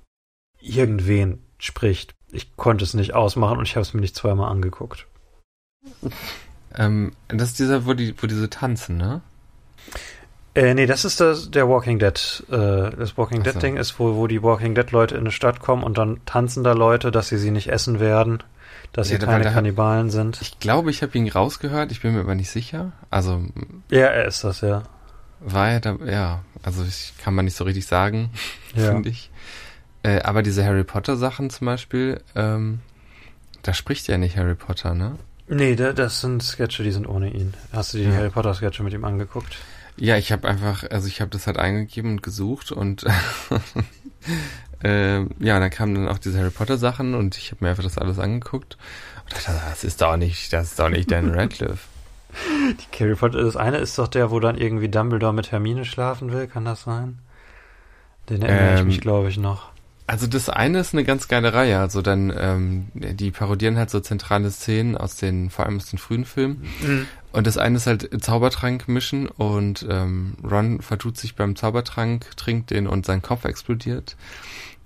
irgendwen spricht. Ich konnte es nicht ausmachen und ich habe es mir nicht zweimal angeguckt. Ähm, das ist dieser, wo die, wo diese tanzen, ne? Äh, nee, das ist das, der Walking Dead. Äh, das Walking Dead so. Ding ist, wo, wo die Walking Dead Leute in eine Stadt kommen und dann tanzen da Leute, dass sie sie nicht essen werden, dass Ja, sie keine da- Kannibalen sind. Ich glaube, ich habe ihn rausgehört, ich bin mir aber nicht sicher. Also Ja, er ist das, ja. war er da, ja, also ich kann man nicht so richtig sagen, <laughs> Ja. finde ich. Äh, aber diese Harry Potter Sachen zum Beispiel, ähm, da spricht ja nicht Harry Potter, ne? Nee, da, das sind Sketche, die sind ohne ihn. Hast du die Ja. Harry Potter Sketche mit ihm angeguckt? Ja, ich habe einfach, also ich habe das halt eingegeben und gesucht und <laughs> äh, ja, dann kamen dann auch diese Harry Potter Sachen und ich habe mir einfach das alles angeguckt und dachte, das ist doch nicht, das ist doch nicht Dan <laughs> Radcliffe. Die Harry Potter, das eine ist doch der, wo dann irgendwie Dumbledore mit Hermine schlafen will, kann das sein? Den erinnere ich Ähm, mich, glaube ich, noch. Also das eine ist eine ganz geile Reihe, also dann, ähm, die parodieren halt so zentrale Szenen aus den, vor allem aus den frühen Filmen. Und das eine ist halt Zaubertrank mischen und ähm, Ron vertut sich beim Zaubertrank, trinkt den und sein Kopf explodiert.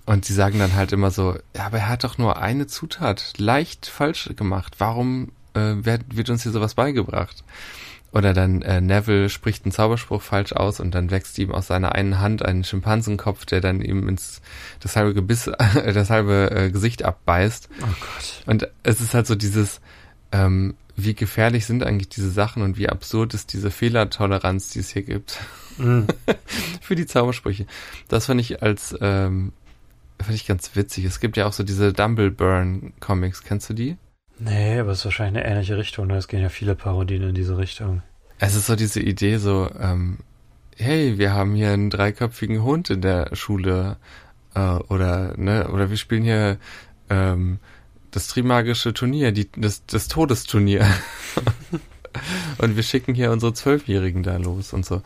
Und sie sagen dann halt immer so, ja, aber er hat doch nur eine Zutat leicht falsch gemacht. Warum äh, wird, wird uns hier sowas beigebracht? Oder dann äh, Neville spricht einen Zauberspruch falsch aus und dann wächst ihm aus seiner einen Hand ein Schimpansenkopf, der dann ihm ins das halbe Gebiss, <laughs> das halbe äh, Gesicht abbeißt. Oh Gott. Und es ist halt so dieses, ähm, wie gefährlich sind eigentlich diese Sachen und wie absurd ist diese Fehlertoleranz, die es hier gibt Mhm. <laughs> für die Zaubersprüche. Das fand ich als, ähm, fand ich ganz witzig. Es gibt ja auch so diese Dumbleburn-Comics, kennst du die? Nee, aber es ist wahrscheinlich eine ähnliche Richtung. ne? Es gehen ja viele Parodien in diese Richtung. Es ist so diese Idee so, ähm, hey, wir haben hier einen dreiköpfigen Hund in der Schule äh, oder ne, oder wir spielen hier ähm, das Trimagische Turnier, die, das, das Todesturnier. <laughs> und wir schicken hier unsere Zwölfjährigen da los und so.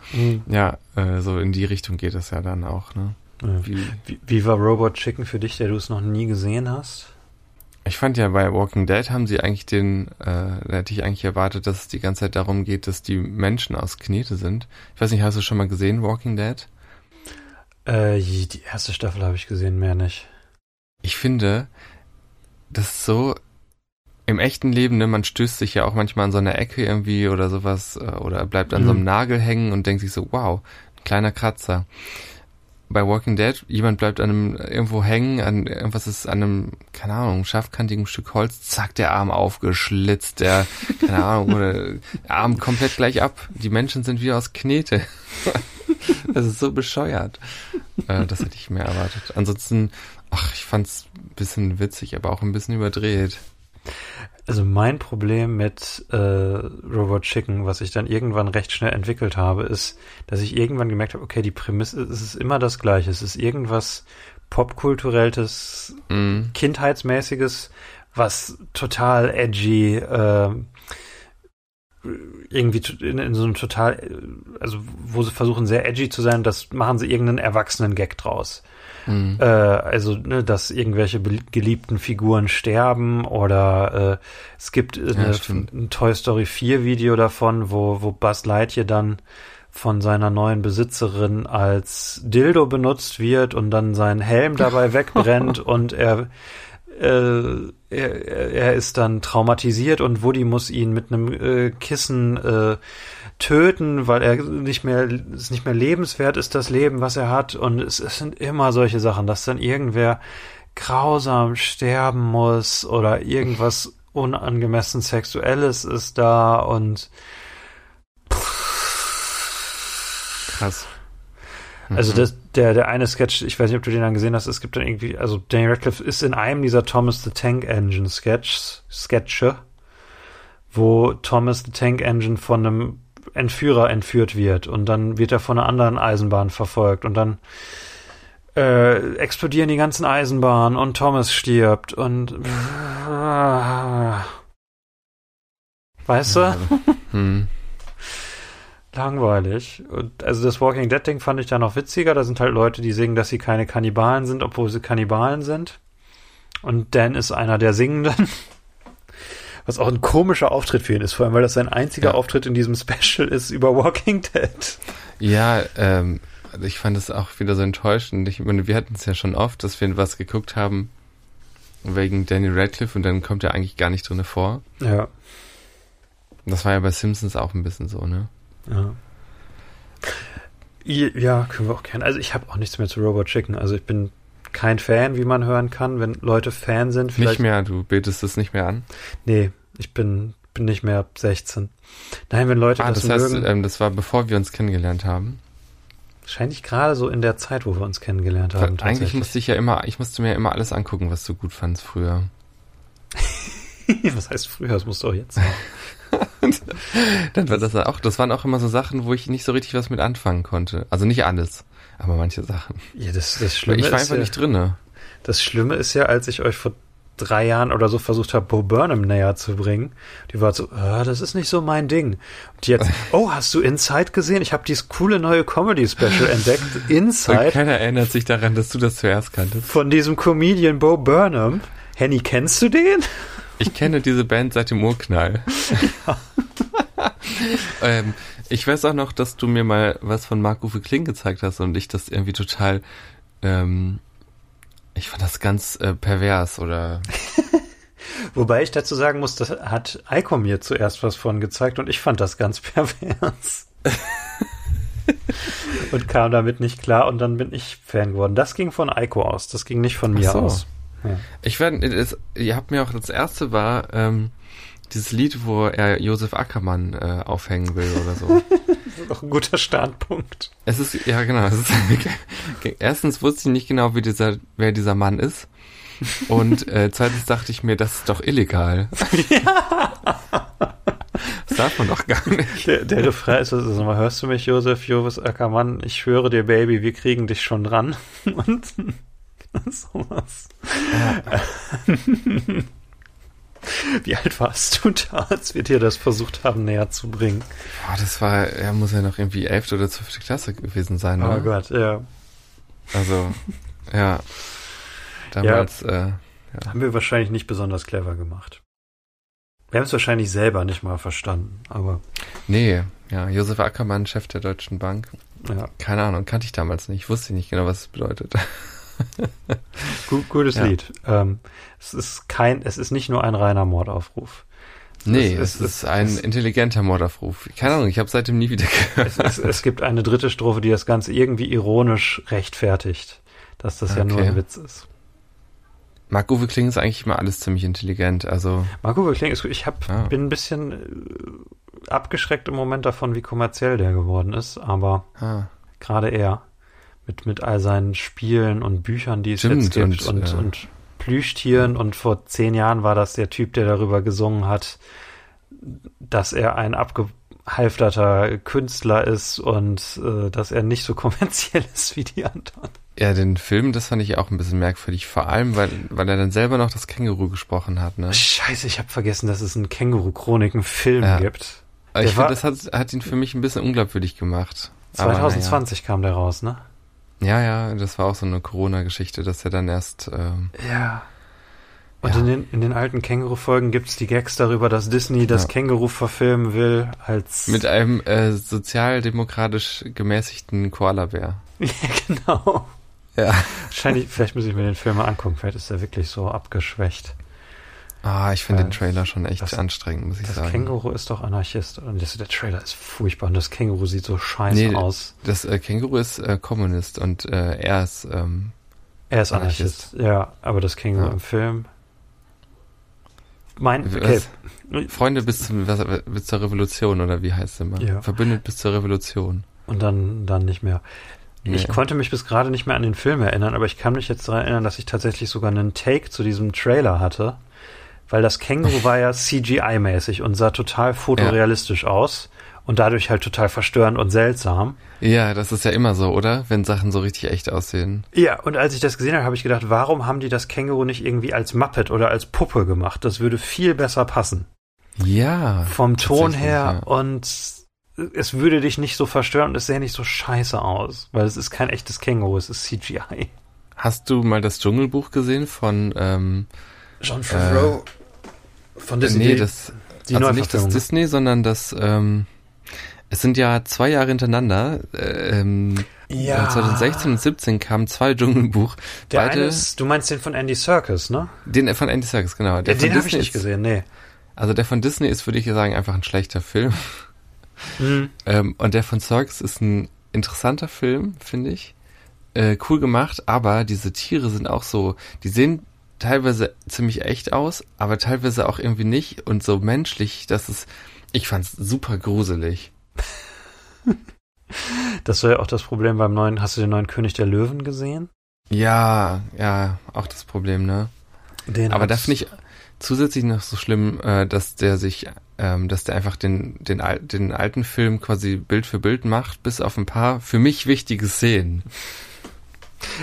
Ja, äh, so in die Richtung geht es ja dann auch, ne? Ja. Wie, Wie, wie war Robot Chicken für dich, der du es noch nie gesehen hast? ich fand ja bei Walking Dead haben sie eigentlich den, äh, da hätte ich eigentlich erwartet, dass es die ganze Zeit darum geht, dass die Menschen aus Knete sind. Ich weiß nicht, hast du schon mal gesehen, Walking Dead? Äh, die erste Staffel habe ich gesehen, mehr nicht. Ich finde, das ist so im echten Leben, ne, man stößt sich ja auch manchmal an so einer Ecke irgendwie oder sowas äh, oder bleibt an mhm. so einem mhm. Nagel hängen und denkt sich so, wow, ein kleiner Kratzer. Bei Walking Dead, jemand bleibt an einem irgendwo hängen, an irgendwas ist an einem, keine Ahnung, scharfkantigen Stück Holz, zack, der Arm aufgeschlitzt, der, keine Ahnung, oder der Arm komplett gleich ab. Die Menschen sind wie aus Knete. <laughs> das ist so bescheuert. Äh, das hätte ich mehr erwartet. Ansonsten, ach, ich fand's ein bisschen witzig, aber auch ein bisschen überdreht. Also mein Problem mit äh, Robot Chicken, was ich dann irgendwann recht schnell entwickelt habe, ist, dass ich irgendwann gemerkt habe, okay, die Prämisse, es ist immer das Gleiche. Es ist irgendwas popkulturelles, mm. kindheitsmäßiges, was total edgy, äh, irgendwie in, in so einem total, also wo sie versuchen sehr edgy zu sein, das machen sie irgendeinen erwachsenen Gag draus. Mhm. Äh, also, ne, dass irgendwelche geliebten Figuren sterben oder äh, es gibt eine, ja, ein Toy Story 4 Video davon, wo, wo Buzz Lightyear dann von seiner neuen Besitzerin als Dildo benutzt wird und dann sein Helm dabei <laughs> wegbrennt und er äh, er, er ist dann traumatisiert und Woody muss ihn mit einem äh, Kissen äh, töten, weil er nicht mehr, es nicht mehr lebenswert ist, das Leben, was er hat. Und es, es sind immer solche Sachen, dass dann irgendwer grausam sterben muss oder irgendwas unangemessen Sexuelles ist da und krass. Also mhm. das, der, der eine Sketch, ich weiß nicht, ob du den dann gesehen hast, es gibt dann irgendwie, also Daniel Radcliffe ist in einem dieser Thomas the Tank Engine Sketches, Sketche, wo Thomas the Tank Engine von einem Entführer entführt wird und dann wird er von einer anderen Eisenbahn verfolgt und dann äh, explodieren die ganzen Eisenbahnen und Thomas stirbt und weißt du? <laughs> Hm. Langweilig. Und also das Walking Dead Ding fand ich da noch witziger. Da sind halt Leute, die singen, dass sie keine Kannibalen sind, obwohl sie Kannibalen sind. Und Dan ist einer der Singenden. Was auch ein komischer Auftritt für ihn ist, vor allem weil das sein einziger ja. Auftritt in diesem <laughs> Special ist über Walking Dead. Ja, ähm, ich fand es auch wieder so enttäuschend. Ich meine, wir hatten es ja schon oft, dass wir was geguckt haben wegen Danny Radcliffe und dann kommt er eigentlich gar nicht drinne vor. Ja. Das war ja bei Simpsons auch ein bisschen so, ne? Ja. Ja, können wir auch gerne. Also ich habe auch nichts mehr zu Robot Chicken. Also ich bin kein Fan, wie man hören kann, wenn Leute Fan sind. Vielleicht nicht mehr, du betest es nicht mehr an? Nee, ich bin, bin nicht mehr 16. Nein, wenn Leute ah, das, das heißt, mögen, ähm, das war bevor wir uns kennengelernt haben. Wahrscheinlich gerade so in der Zeit, wo wir uns kennengelernt haben. Eigentlich musste ich ja immer, ich musste mir immer alles angucken, was du gut fandst früher. <laughs> was heißt früher? Das musst du auch jetzt sagen. <laughs> dann war das auch, das waren auch immer so Sachen, wo ich nicht so richtig was mit anfangen konnte. Also nicht alles, aber manche Sachen. Ja, das, das Schlimme ich war einfach ja, nicht drinne. Das Schlimme ist ja, als ich euch vor drei Jahren oder so versucht habe, Bo Burnham näher zu bringen. Die war so, ah, das ist nicht so mein Ding. Und jetzt, <laughs> oh, hast du Inside gesehen? Ich habe dieses coole neue Comedy-Special <laughs> entdeckt. Inside. Und keiner erinnert sich daran, dass du das zuerst kanntest. Von diesem Comedian Bo Burnham. Henny, kennst du den? <laughs> Ich kenne diese Band seit dem Urknall. Ja. ähm, ich weiß auch noch, dass du mir mal was von Marc-Uwe Kling gezeigt hast und ich das irgendwie total ähm, ich fand das ganz äh, pervers oder. <laughs> Wobei ich dazu sagen muss, das hat Eiko mir zuerst was von gezeigt und ich fand das ganz <laughs> pervers. <laughs> und kam damit nicht klar und dann bin ich Fan geworden. Das ging von Eiko aus, das ging nicht von mir so. aus. Ja. Ich werde, ihr habt mir auch das erste war ähm, dieses Lied, wo er Josef Ackermann äh, aufhängen will oder so. <laughs> das ist auch ein guter Startpunkt. Es ist, ja genau. Es ist, <laughs> erstens wusste ich nicht genau, wie dieser, wer dieser Mann ist. Und <laughs> äh, zweitens dachte ich mir, das ist doch illegal. das darf man doch gar nicht. Der, der Refrain ist, also, hörst du mich, Josef, Josef Ackermann? Ich höre dir, Baby, wir kriegen dich schon dran. Und sowas. Ja. <laughs> Wie alt warst du da, als wir dir das versucht haben, näher zu bringen? Boah, das war, er muss ja noch irgendwie 11. oder 12. Klasse gewesen sein, ne? Oh Gott, ja. Also, ja. Damals, ja, äh, ja. Haben wir wahrscheinlich nicht besonders clever gemacht. Wir haben es wahrscheinlich selber nicht mal verstanden, aber. Nee, ja, Josef Ackermann, Chef der Deutschen Bank. Ja. Keine Ahnung, kannte ich damals nicht. Wusste nicht genau, was es bedeutet. Gut, gutes ja. Lied. Ähm, es ist kein, es ist nicht nur ein reiner Mordaufruf. Nee, es, es, es ist ein intelligenter Mordaufruf. Keine Ahnung, ich habe seitdem nie wieder gehört. Es, es, gibt eine dritte Strophe, die das Ganze irgendwie ironisch rechtfertigt, dass das okay. ja nur ein Witz ist. Marco Kling ist eigentlich immer alles ziemlich intelligent, also. Marco Kling ist, ich hab, ah. bin ein bisschen äh, abgeschreckt im Moment davon, wie kommerziell der geworden ist, aber ah. gerade er mit, mit all seinen Spielen und Büchern, die es Stimmt, jetzt gibt und, und, ja. und Plüschtieren und vor zehn Jahren war das der Typ, der darüber gesungen hat, dass er ein abgehalfterter Künstler ist und äh, dass er nicht so <laughs> kommerziell ist wie die anderen. Ja, den Film, das fand ich auch ein bisschen merkwürdig, vor allem, weil, weil er dann selber noch das Känguru gesprochen hat, ne? Scheiße, ich habe vergessen, dass es einen Känguru-Chroniken-Film ja. gibt. Aber ich finde, das hat, hat ihn für mich ein bisschen unglaubwürdig gemacht. 2020 ja. kam der raus, ne? Ja, ja, das war auch so eine Corona-Geschichte, dass er dann erst. Ähm, ja. Und ja. in, den, in den alten Känguru-Folgen gibt's die Gags darüber, dass Disney das ja. Känguru verfilmen will als. Mit einem äh, sozialdemokratisch gemäßigten Koala-Bär. <laughs> ja, genau. Ja. Wahrscheinlich, vielleicht muss ich mir den Film mal angucken, vielleicht ist er wirklich so abgeschwächt. Ah, ich finde den Trailer schon echt das, anstrengend, muss ich das sagen. Das Känguru ist doch Anarchist. Und das, der Trailer ist furchtbar und das Känguru sieht so scheiße nee, aus. Das äh, Känguru ist äh, Kommunist und äh, er ist ähm, Er ist Anarchist. Anarchist. Ja, aber das Känguru ja. im Film. Mein okay. Freunde bis, zum, was, bis zur Revolution oder wie heißt es immer? Ja. Verbündet bis zur Revolution. Und dann, dann nicht mehr. Nee. Ich konnte mich bis gerade nicht mehr an den Film erinnern, aber ich kann mich jetzt daran erinnern, dass ich tatsächlich sogar einen Take zu diesem Trailer hatte weil das Känguru war ja CGI-mäßig und sah total fotorealistisch ja. aus und dadurch halt total verstörend und seltsam. Ja, das ist ja immer so, oder? Wenn Sachen so richtig echt aussehen. Ja, und als ich das gesehen habe, habe ich gedacht, warum haben die das Känguru nicht irgendwie als Muppet oder als Puppe gemacht? Das würde viel besser passen. Ja. Vom Ton her ja. und es würde dich nicht so verstören und es sähe nicht so scheiße aus, weil es ist kein echtes Känguru, es ist CGI. Hast du mal das Dschungelbuch gesehen von ähm, Jean Favreau? Äh, von Disney? Nee, das, die also nicht das Disney, sondern das, ähm, es sind ja zwei Jahre hintereinander, ähm, ja. 2016 und 17 kamen zwei Dschungelbuch. Der Beide, eine ist, du meinst den von Andy Serkis, ne? Den von Andy Serkis, genau. Der ja, den habe ich nicht gesehen, nee. Also der von Disney ist, würde ich sagen, einfach ein schlechter Film. Mhm. ähm, und der von Serkis ist ein interessanter Film, finde ich. Äh, cool gemacht, aber diese Tiere sind auch so, die sehen teilweise ziemlich echt aus, aber teilweise auch irgendwie nicht und so menschlich, dass es, ich fand's super gruselig. <laughs> Das war ja auch das Problem beim neuen, hast du den neuen König der Löwen gesehen? Ja, ja, auch das Problem, ne? Den aber da finde ich zusätzlich noch so schlimm, äh, dass der sich, ähm, dass der einfach den, den, den alten Film quasi Bild für Bild macht, bis auf ein paar für mich wichtige Szenen.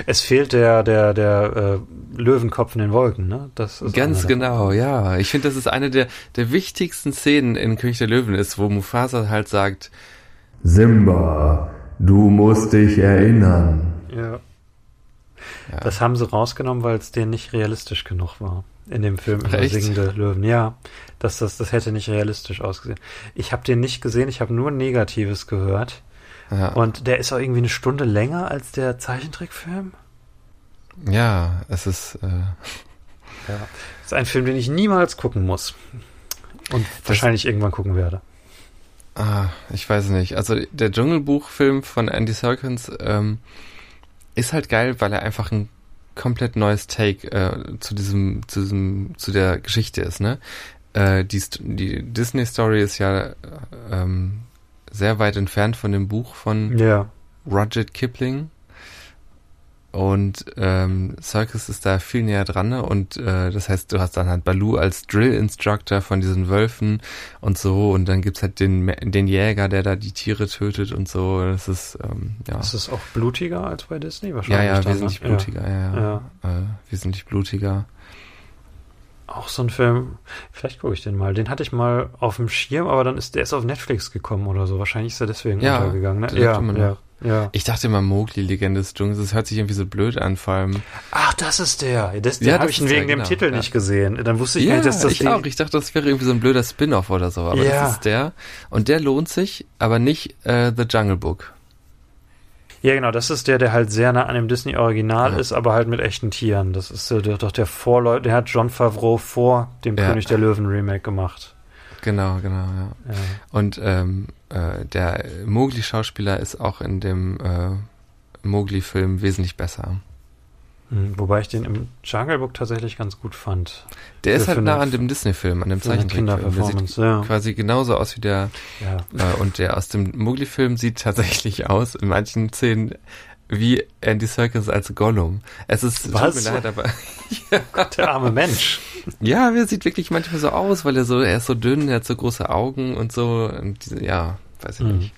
Es fehlt der, der, der äh, Löwenkopf in den Wolken, ne? Das ist Ganz genau, ja. Ich finde, das ist eine der, der wichtigsten Szenen in König der Löwen ist, wo Mufasa halt sagt, Simba, du musst dich erinnern. Ja. ja. Das haben sie rausgenommen, weil es denen nicht realistisch genug war. In dem Film über singende Löwen. Ja, das, das, das hätte nicht realistisch ausgesehen. Ich habe den nicht gesehen, ich habe nur Negatives gehört. Ja. Und der ist auch irgendwie eine Stunde länger als der Zeichentrickfilm. Ja, es ist. Äh ja, es ist ein Film, den ich niemals gucken muss. Und das wahrscheinlich irgendwann gucken werde. Ah, ich weiß nicht. Also der Dschungelbuchfilm von Andy Serkins ähm, ist halt geil, weil er einfach ein komplett neues Take äh, zu diesem, zu diesem, zu der Geschichte ist, ne? Äh, die, die Disney Story ist ja ähm, sehr weit entfernt von dem Buch von ja. Rudyard Kipling. Und ähm, Circus ist da viel näher dran ne? und äh, das heißt, du hast dann halt Baloo als Drill-Instructor von diesen Wölfen und so und dann gibt's halt den, den Jäger, der da die Tiere tötet und so. Das ist, ähm, ja. Ist es auch blutiger als bei Disney wahrscheinlich? Ja, ja, wesentlich ne? blutiger, ja, ja. ja. ja. Äh, wesentlich blutiger. Auch so ein Film, vielleicht gucke ich den mal. Den hatte ich mal auf dem Schirm, aber dann ist der ist auf Netflix gekommen oder so. Wahrscheinlich ist er deswegen ja, untergegangen. Ne? Ja, ja, ja. Ich dachte immer Mowgli, Legende des Dschungels. Das hört sich irgendwie so blöd an, vor allem. Ach, das ist der. Das, den ja, habe ich wegen der, dem genau. Titel nicht gesehen. Dann wusste ich ja, nicht, dass das ich auch. Ich dachte, das wäre irgendwie so ein blöder Spin-off oder so. Aber ja. das ist der. Und der lohnt sich, aber nicht äh, The Jungle Book. Ja, genau, das ist der, der halt sehr nah an dem Disney-Original Ja. ist, aber halt mit echten Tieren. Das ist äh, doch der Vorläufer, der hat John Favreau vor dem Ja. König der Löwen Remake gemacht. Genau, genau, ja. Ja. Und ähm, äh, der Mowgli-Schauspieler ist auch in dem äh, Mowgli-Film wesentlich besser. Hm, Wobei ich den im Jungle Book tatsächlich ganz gut fand. Der Für- ist halt nah an dem Disney-Film, an dem Zeichentrickfilm. Der sieht ja. quasi genauso aus wie der ja. Äh, und der aus dem Mowgli-Film sieht tatsächlich aus, in manchen Szenen, wie Andy Serkis als Gollum. Es ist, Was? tut mir leid, aber <laughs> Der arme Mensch. ja, er sieht wirklich manchmal so aus, weil er so, er ist so dünn, er hat so große Augen und so, und ja, weiß ich Mhm. nicht.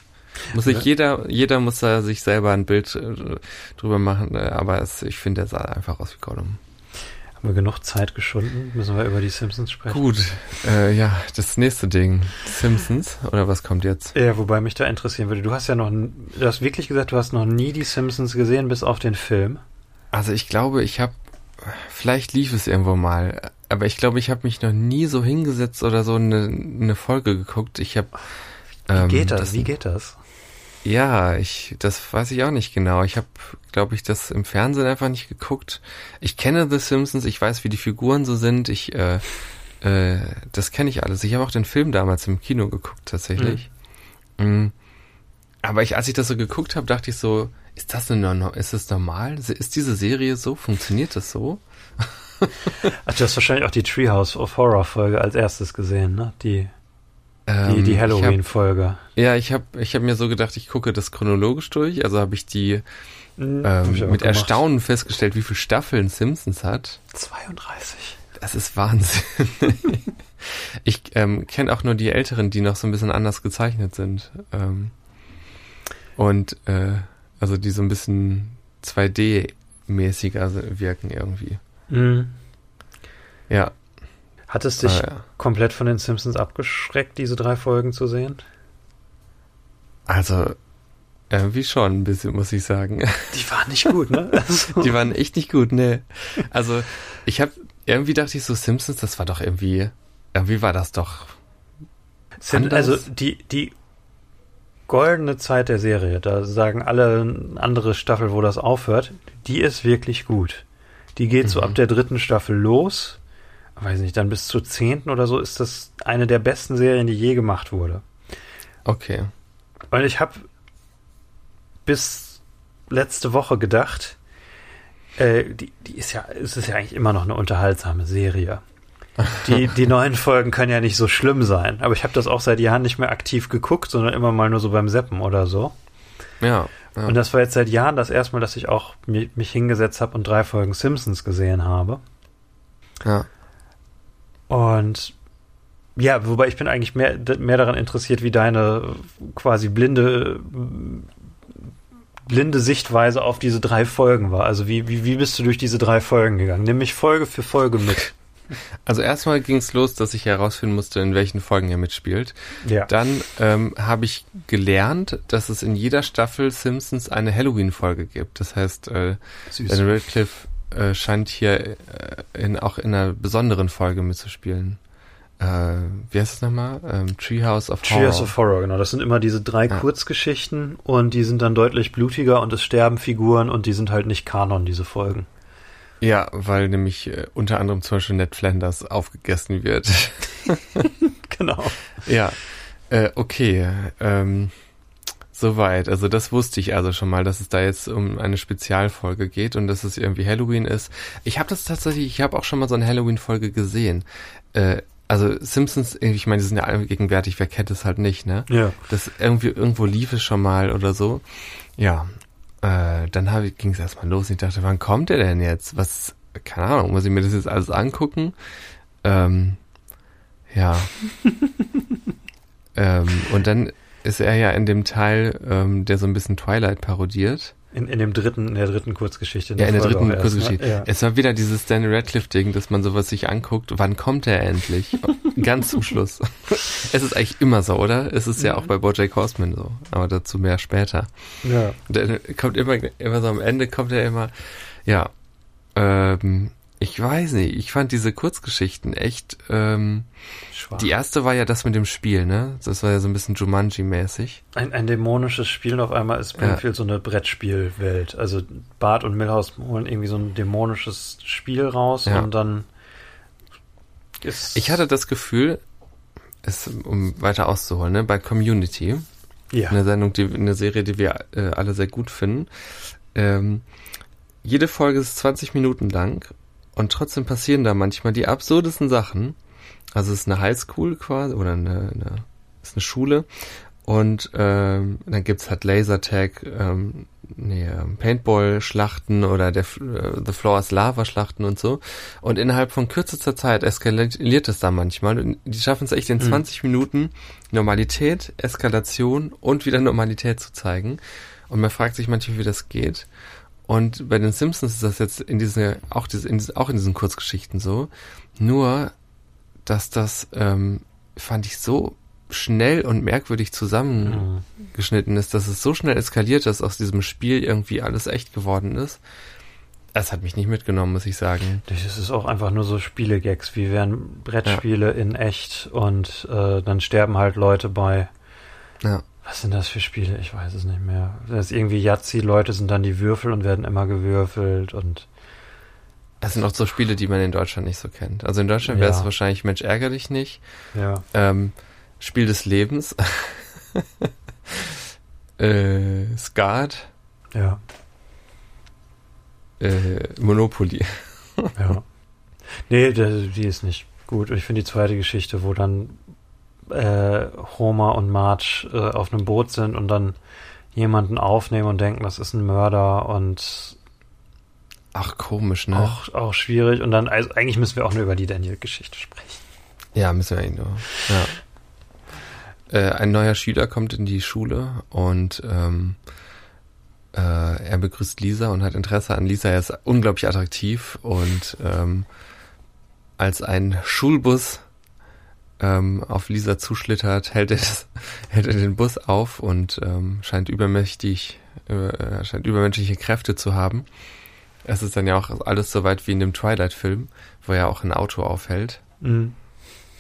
Muss sich Ja. jeder, jeder muss da sich selber ein Bild äh, drüber machen, äh, aber es, ich finde, er sah einfach aus wie Gollum. Haben wir genug Zeit geschunden? Müssen wir über die Simpsons sprechen? Gut, äh, ja, das nächste Ding. Simpsons, oder was kommt jetzt? Ja, wobei mich da interessieren würde. Du hast ja noch, du hast wirklich gesagt, du hast noch nie die Simpsons gesehen, bis auf den Film. Also ich glaube, ich habe, vielleicht lief es irgendwo mal, aber ich glaube, ich habe mich noch nie so hingesetzt oder so eine, eine Folge geguckt. Ich habe. Wie geht das? Wie geht das? Ja, ich, das weiß ich auch nicht genau. Ich habe, glaube ich, das im Fernsehen einfach nicht geguckt. Ich kenne The Simpsons, ich weiß, wie die Figuren so sind. Ich, äh, äh, das kenne ich alles. Ich habe auch den Film damals im Kino geguckt, tatsächlich. Mhm. Aber ich, als ich das so geguckt habe, dachte ich so, ist das eine, Norm- ist das normal? Ist diese Serie so? Funktioniert das so? <laughs> Ach, du hast wahrscheinlich auch die Treehouse of Horror Folge als erstes gesehen, ne? Die, Ähm, die ich hab- Halloween-Folge. Ja, ich habe ich hab mir so gedacht, ich gucke das chronologisch durch. Also habe ich die Hm, hab ähm, ich auch mit gemacht. Erstaunen festgestellt, wie viele Staffeln Simpsons hat. 32. Das ist Wahnsinn. <laughs> ich ähm, kenne auch nur die Älteren, die noch so ein bisschen anders gezeichnet sind. Ähm, und äh, also die so ein bisschen 2D-mäßiger wirken irgendwie. Mhm. Ja. Hat es dich ah, ja. komplett von den Simpsons abgeschreckt, diese drei Folgen zu sehen? Also irgendwie schon ein bisschen, muss ich sagen. <laughs> Die waren nicht gut, ne? Also- Die waren echt nicht gut, ne. Also ich habe irgendwie dachte ich so Simpsons, das war doch irgendwie, irgendwie war das doch. Sind also die, die goldene Zeit der Serie, da sagen alle andere Staffel, wo das aufhört, die ist wirklich gut. Die geht so Mhm. ab der dritten Staffel los. Weiß nicht, dann bis zur zehnten oder so ist das eine der besten Serien, die je gemacht wurde. Okay. Und ich habe bis letzte Woche gedacht, äh, die, die ist ja, es ist ja eigentlich immer noch eine unterhaltsame Serie. Die, <laughs> die neuen Folgen können ja nicht so schlimm sein. Aber ich habe das auch seit Jahren nicht mehr aktiv geguckt, sondern immer mal nur so beim Seppen oder so. Ja. ja. Und das war jetzt seit Jahren das erste Mal, dass ich auch mi- mich hingesetzt habe und drei Folgen Simpsons gesehen habe. ja. Und ja, wobei ich bin eigentlich mehr, mehr daran interessiert, wie deine quasi blinde, blinde Sichtweise auf diese drei Folgen war. Also wie, wie, wie bist du durch diese drei Folgen gegangen? Nimm mich Folge für Folge mit. <laughs> Also erstmal ging es los, dass ich herausfinden musste, in welchen Folgen er mitspielt. Ja. Dann ähm, habe ich gelernt, dass es in jeder Staffel Simpsons eine Halloween-Folge gibt. Das heißt, äh, Süß. Daniel Radcliffe äh, scheint hier äh, in, auch in einer besonderen Folge mitzuspielen. Äh, wie heißt es nochmal? Ähm, Treehouse of Horror. Treehouse of Horror, genau. Das sind immer diese drei Ja. Kurzgeschichten und die sind dann deutlich blutiger und es sterben Figuren und die sind halt nicht Kanon, diese Folgen. Ja, weil nämlich äh, unter anderem zum Beispiel Ned Flanders aufgegessen wird. <laughs> Genau. ja, äh, okay. Ähm, soweit. Also das wusste ich also schon mal, dass es da jetzt um eine Spezialfolge geht und dass es irgendwie Halloween ist. Ich habe das tatsächlich, ich habe auch schon mal so eine Halloween-Folge gesehen. Äh, also Simpsons, ich meine, die sind ja alle gegenwärtig, wer kennt es halt nicht, ne? Ja. Das irgendwie irgendwo lief es schon mal oder so. Ja, äh, dann ging es erstmal los. und Ich dachte, wann kommt der denn jetzt? Was? Keine Ahnung. Muss ich mir das jetzt alles angucken? Ähm, ja. <laughs> ähm, und dann ist er ja in dem Teil, ähm, der so ein bisschen Twilight parodiert. In, in dem dritten, in der dritten Kurzgeschichte. Ja, in der dritten erst, ne? Kurzgeschichte. Ja. Es war wieder dieses Daniel Radcliffe-Ding, dass man sowas sich anguckt. Wann kommt er endlich? <laughs> Ganz zum Schluss. es ist eigentlich immer so, oder? Es ist ja auch bei Bojack Horseman so. Aber dazu mehr später. ja. Der kommt immer, immer so am Ende kommt er immer, ja, ähm, ich weiß nicht, ich fand diese Kurzgeschichten echt, ähm, Schwach. die erste war ja das mit dem Spiel, ne? Das war ja so ein bisschen Jumanji-mäßig. Ein, ein dämonisches Spiel und auf einmal ist Springfield so eine Brettspielwelt. Also Bart und Milhouse holen irgendwie so ein dämonisches Spiel raus Ja. und dann ist. Ich hatte das Gefühl, es, um weiter auszuholen, ne, bei Community, ja. eine Sendung, die, eine Serie, die wir äh, alle sehr gut finden. Ähm, jede Folge ist 20 Minuten lang und trotzdem passieren da manchmal die absurdesten Sachen. Also es ist eine Highschool quasi oder eine, eine ist eine Schule und ähm, dann gibt's halt Lasertag, ähm, nee, ähm, Paintball-Schlachten oder der äh, The Floor is Lava-Schlachten und so. Und innerhalb von kürzester Zeit eskaliert es da manchmal. Und die schaffen es echt in Mhm. 20 Minuten Normalität, Eskalation und wieder Normalität zu zeigen. Und man fragt sich manchmal, wie das geht. Und bei den Simpsons ist das jetzt in diese, auch, diese, in, diese, auch in diesen Kurzgeschichten so. Nur, dass das, ähm, fand ich so schnell und merkwürdig zusammengeschnitten ist, dass es so schnell eskaliert, dass aus diesem Spiel irgendwie alles echt geworden ist. Es hat mich nicht mitgenommen, muss ich sagen. Das ist auch einfach nur so Spielegags, wie wären Brettspiele in echt und äh, dann sterben halt Leute bei. Ja. Was sind das für Spiele? Ich weiß es nicht mehr. Das ist irgendwie Yazzi, Leute sind dann die Würfel und werden immer gewürfelt und Es sind auch so Spiele, die man in Deutschland nicht so kennt. Also in Deutschland wäre es Ja. wahrscheinlich Mensch ärger dich nicht. ja. Ähm, Spiel des Lebens. <laughs> äh, Skat. Ja, Äh, Monopoly. <laughs> ja. Nee, die ist nicht gut. Ich finde die zweite Geschichte, wo dann äh, Homer und Marge äh, auf einem Boot sind und dann jemanden aufnehmen und denken, das ist ein Mörder und Ach, komisch, ne? auch, auch schwierig. Und dann, also eigentlich müssen wir auch nur über die Daniel-Geschichte sprechen. Ja, müssen wir eigentlich nur. Ja. Äh, ein neuer Schüler kommt in die Schule und ähm, äh, er begrüßt Lisa und hat Interesse an Lisa. Er ist unglaublich attraktiv und ähm, als ein Schulbus ähm, auf Lisa zuschlittert, hält er, das, <laughs> hält er den Bus auf und ähm, scheint übermächtig, äh, scheint übermenschliche Kräfte zu haben. Es ist dann ja auch alles so weit wie in dem Twilight-Film, wo er auch ein Auto aufhält. Mhm.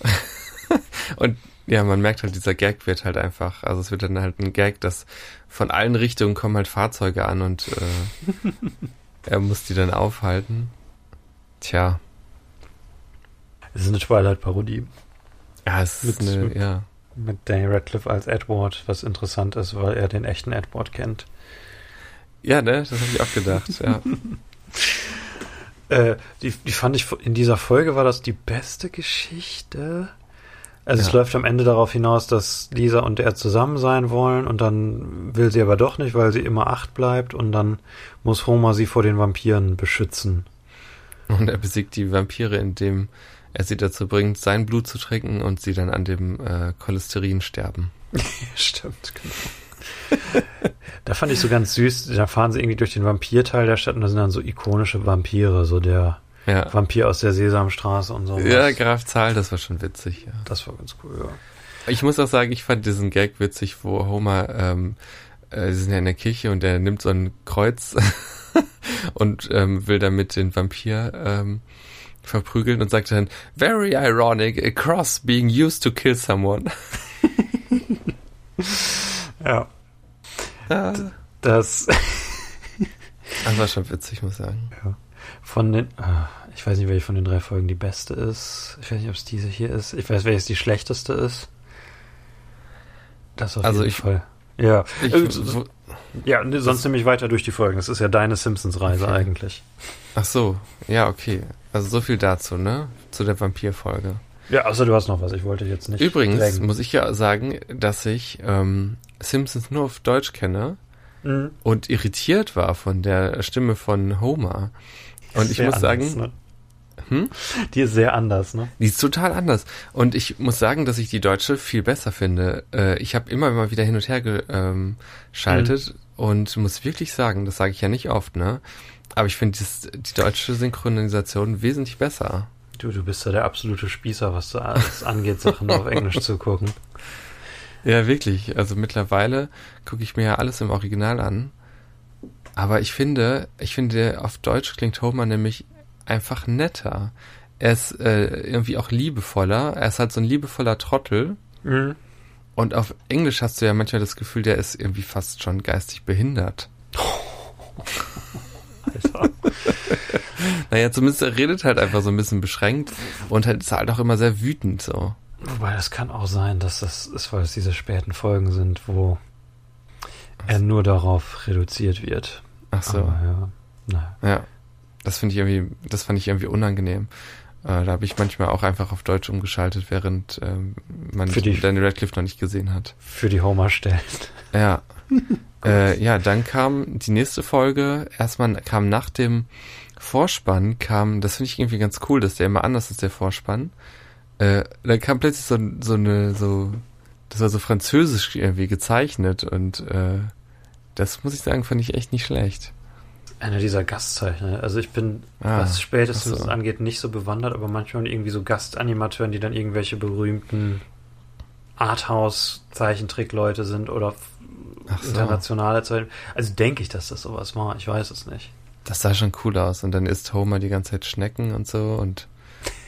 <laughs> Und ja, man merkt halt, dieser Gag wird halt einfach, also es wird dann halt ein Gag, dass von allen Richtungen kommen halt Fahrzeuge an und äh, <laughs> er muss die dann aufhalten. Tja, Es ist eine Twilight-Parodie ja, es ist Mit- eine, mit- ja. mit Daniel Radcliffe als Edward, was interessant ist, weil er den echten Edward kennt. Ja, ne, das habe ich auch gedacht, ja. <laughs> Äh, die, die fand ich in dieser Folge war das die beste Geschichte. Also es Ja. läuft am Ende darauf hinaus, dass Lisa und er zusammen sein wollen und dann will sie aber doch nicht, weil sie immer acht bleibt und dann muss Homer sie vor den Vampiren beschützen. Und er besiegt die Vampire, indem er sie dazu bringt, sein Blut zu trinken und sie dann an dem äh, Cholesterin sterben. <laughs> Stimmt, genau. <laughs> da fand ich so ganz süß, da fahren sie irgendwie durch den Vampirteil der Stadt und da sind dann so ikonische Vampire, so der Ja, Vampir aus der Sesamstraße und so. ja Graf Zahl, das war schon witzig, ja. Das war ganz cool, ja. Ich muss auch sagen, ich fand diesen Gag witzig, wo Homer, ähm, äh, sie sind ja in der Kirche und er nimmt so ein Kreuz <laughs> und ähm, will damit den Vampir ähm, verprügeln und sagt dann, very ironic, a cross being used to kill someone. <laughs> Ja. Ah, Das das war schon witzig, muss ich sagen. von den, ah, ich weiß nicht, welche von den drei Folgen die beste ist. Ich weiß nicht, ob es diese hier ist. Ich weiß, welches die schlechteste ist. Das auf Also jeden ich- Fall. Ja, Ich, Äh, wo, ja, sonst nämlich weiter durch die Folgen. Das ist ja deine Simpsons-Reise Okay. eigentlich. ach so, ja, okay. Also so viel dazu, ne? Zu der Vampirfolge. Ja, außer du hast noch was. Ich wollte jetzt nicht. Übrigens drängen. muss ich ja sagen, dass ich ähm, Simpsons nur auf Deutsch kenne. Mhm. und irritiert war von der Stimme von Homer. Und ich muss anders, sagen, ne? hm? die ist sehr anders, ne? die ist total anders. Und ich muss sagen, dass ich die deutsche viel besser finde. Äh, ich habe immer mal wieder hin und her geschaltet ähm, und muss wirklich sagen, das sage ich ja nicht oft, ne? Aber ich finde die deutsche Synchronisation wesentlich besser. Du, du bist ja der absolute Spießer, was alles angeht, Sachen auf Englisch zu gucken. Ja, wirklich. Also mittlerweile gucke ich mir ja alles im Original an. Aber ich finde, ich finde, auf Deutsch klingt Homer nämlich einfach netter. Er ist äh, irgendwie auch liebevoller. Er ist halt so ein liebevoller Trottel. Mhm. Und auf Englisch hast du ja manchmal das Gefühl, der ist irgendwie fast schon geistig behindert. <laughs> Alter. Naja, zumindest er redet halt einfach so ein bisschen beschränkt und halt ist halt auch immer sehr wütend so. Wobei das kann auch sein, dass das ist, weil es diese späten Folgen sind, wo er nur darauf reduziert wird. Ach so. Aber ja. Ja. Das finde ich irgendwie, das fand ich irgendwie unangenehm. Äh, da habe ich manchmal auch einfach auf Deutsch umgeschaltet, während ähm, man die- Daniel Radcliffe noch nicht gesehen hat. Für die Homer stellen. Ja. <laughs> äh, ja, dann kam die nächste Folge. Erstmal kam nach dem Vorspann, kam, das finde ich irgendwie ganz cool, dass der immer anders ist, der Vorspann. Äh, dann kam plötzlich so, so eine, so, das war so französisch irgendwie gezeichnet und äh, das muss ich sagen, fand ich echt nicht schlecht. Einer dieser Gastzeichner. Also ich bin, Ah, was spätestens so. angeht, nicht so bewandert, aber manchmal irgendwie so Gastanimateuren, die dann irgendwelche berühmten Arthouse-Zeichentrickleute sind oder Ach so. internationale Zeichen. Also denke ich, dass das sowas war. Ich weiß es nicht. Das sah schon cool aus. Und dann isst Homer die ganze Zeit Schnecken und so und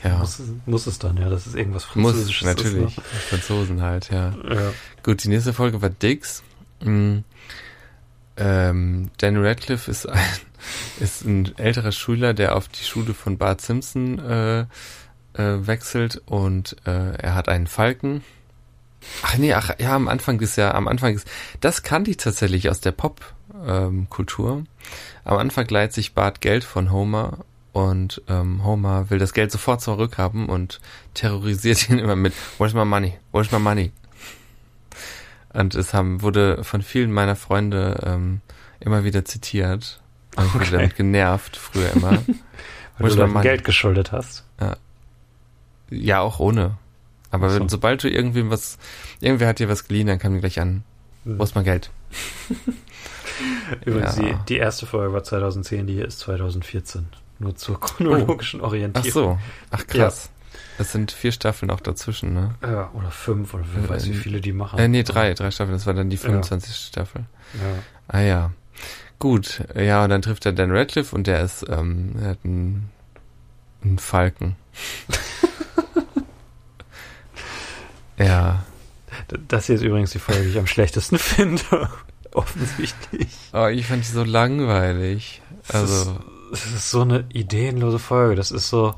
ja. Muss, es- muss es dann, ja. Das ist irgendwas Muss, Französisches. natürlich. Ist, Franzosen halt, ja. ne? ja. Gut, die nächste Folge war Dix. Mm, ähm, Dan Radcliffe ist ein, <laughs> ist ein älterer Schüler, der auf die Schule von Bart Simpson äh, äh, wechselt und äh, er hat einen Falken. Ach nee, ach ja, am Anfang ist ja, am Anfang ist, das kannte ich tatsächlich aus der Pop-Kultur. am Anfang leiht sich Bart Geld von Homer und ähm, Homer will das Geld sofort zurückhaben und terrorisiert ihn <laughs> immer mit Where's my money? Where's my money? Und es haben, wurde von vielen meiner Freunde ähm, immer wieder zitiert. Und ich wurde Okay. damit genervt, früher immer. <laughs> Weil Where's du? Geld geschuldet hast. Ja, auch ohne. Aber Ach so. wenn, sobald du irgendwem was, irgendwer hat dir was geliehen, dann kam die gleich an. Wo ist mein Geld? <laughs> Übrigens, Ja. die, die erste Folge war 2010, die hier ist 2014. Nur zur chronologischen Ach Orientierung. so. Ach krass. Es sind vier Staffeln auch dazwischen, ne? Ja, oder fünf, oder wer Äh, weiß, wie viele die machen. Äh, nee, drei, drei Staffeln. Das war dann die 25. Staffel. Ja. Ah ja. Gut. Ja, und dann trifft er Dan Radcliffe und der ist, ähm, er hat einen, einen Falken. <laughs> ja. Das hier ist übrigens die Folge, die ich am schlechtesten <laughs> finde. Offensichtlich. Oh, ich fand die so langweilig. Also, Das ist so eine ideenlose Folge. Das ist so,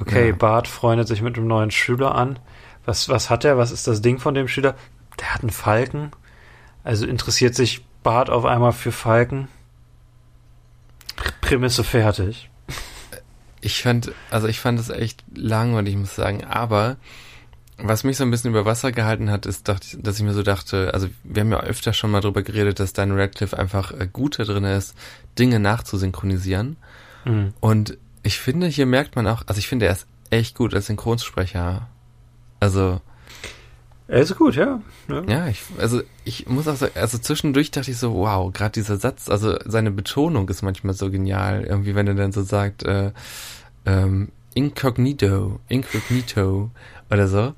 okay, Ja. Bart freundet sich mit einem neuen Schüler an. Was, was hat er? Was ist das Ding von dem Schüler? Der hat einen Falken. Also interessiert sich Bart auf einmal für Falken. Pr- Prämisse fertig. ich fand, also ich fand es echt langweilig, muss ich sagen. Aber was mich so ein bisschen über Wasser gehalten hat, ist, dass ich mir so dachte, also wir haben ja öfter schon mal drüber geredet, dass Dan Radcliffe einfach äh, gut da drin ist, Dinge nachzusynchronisieren. Mhm. Und ich finde, hier merkt man auch, also ich finde, er ist echt gut als Synchronsprecher. Also, Er ist gut, ja. ja. ja, ich, also ich muss auch sagen, also zwischendurch dachte ich so, wow, gerade dieser Satz, also seine Betonung ist manchmal so genial. Irgendwie, wenn er dann so sagt, äh, ähm, incognito, incognito oder so.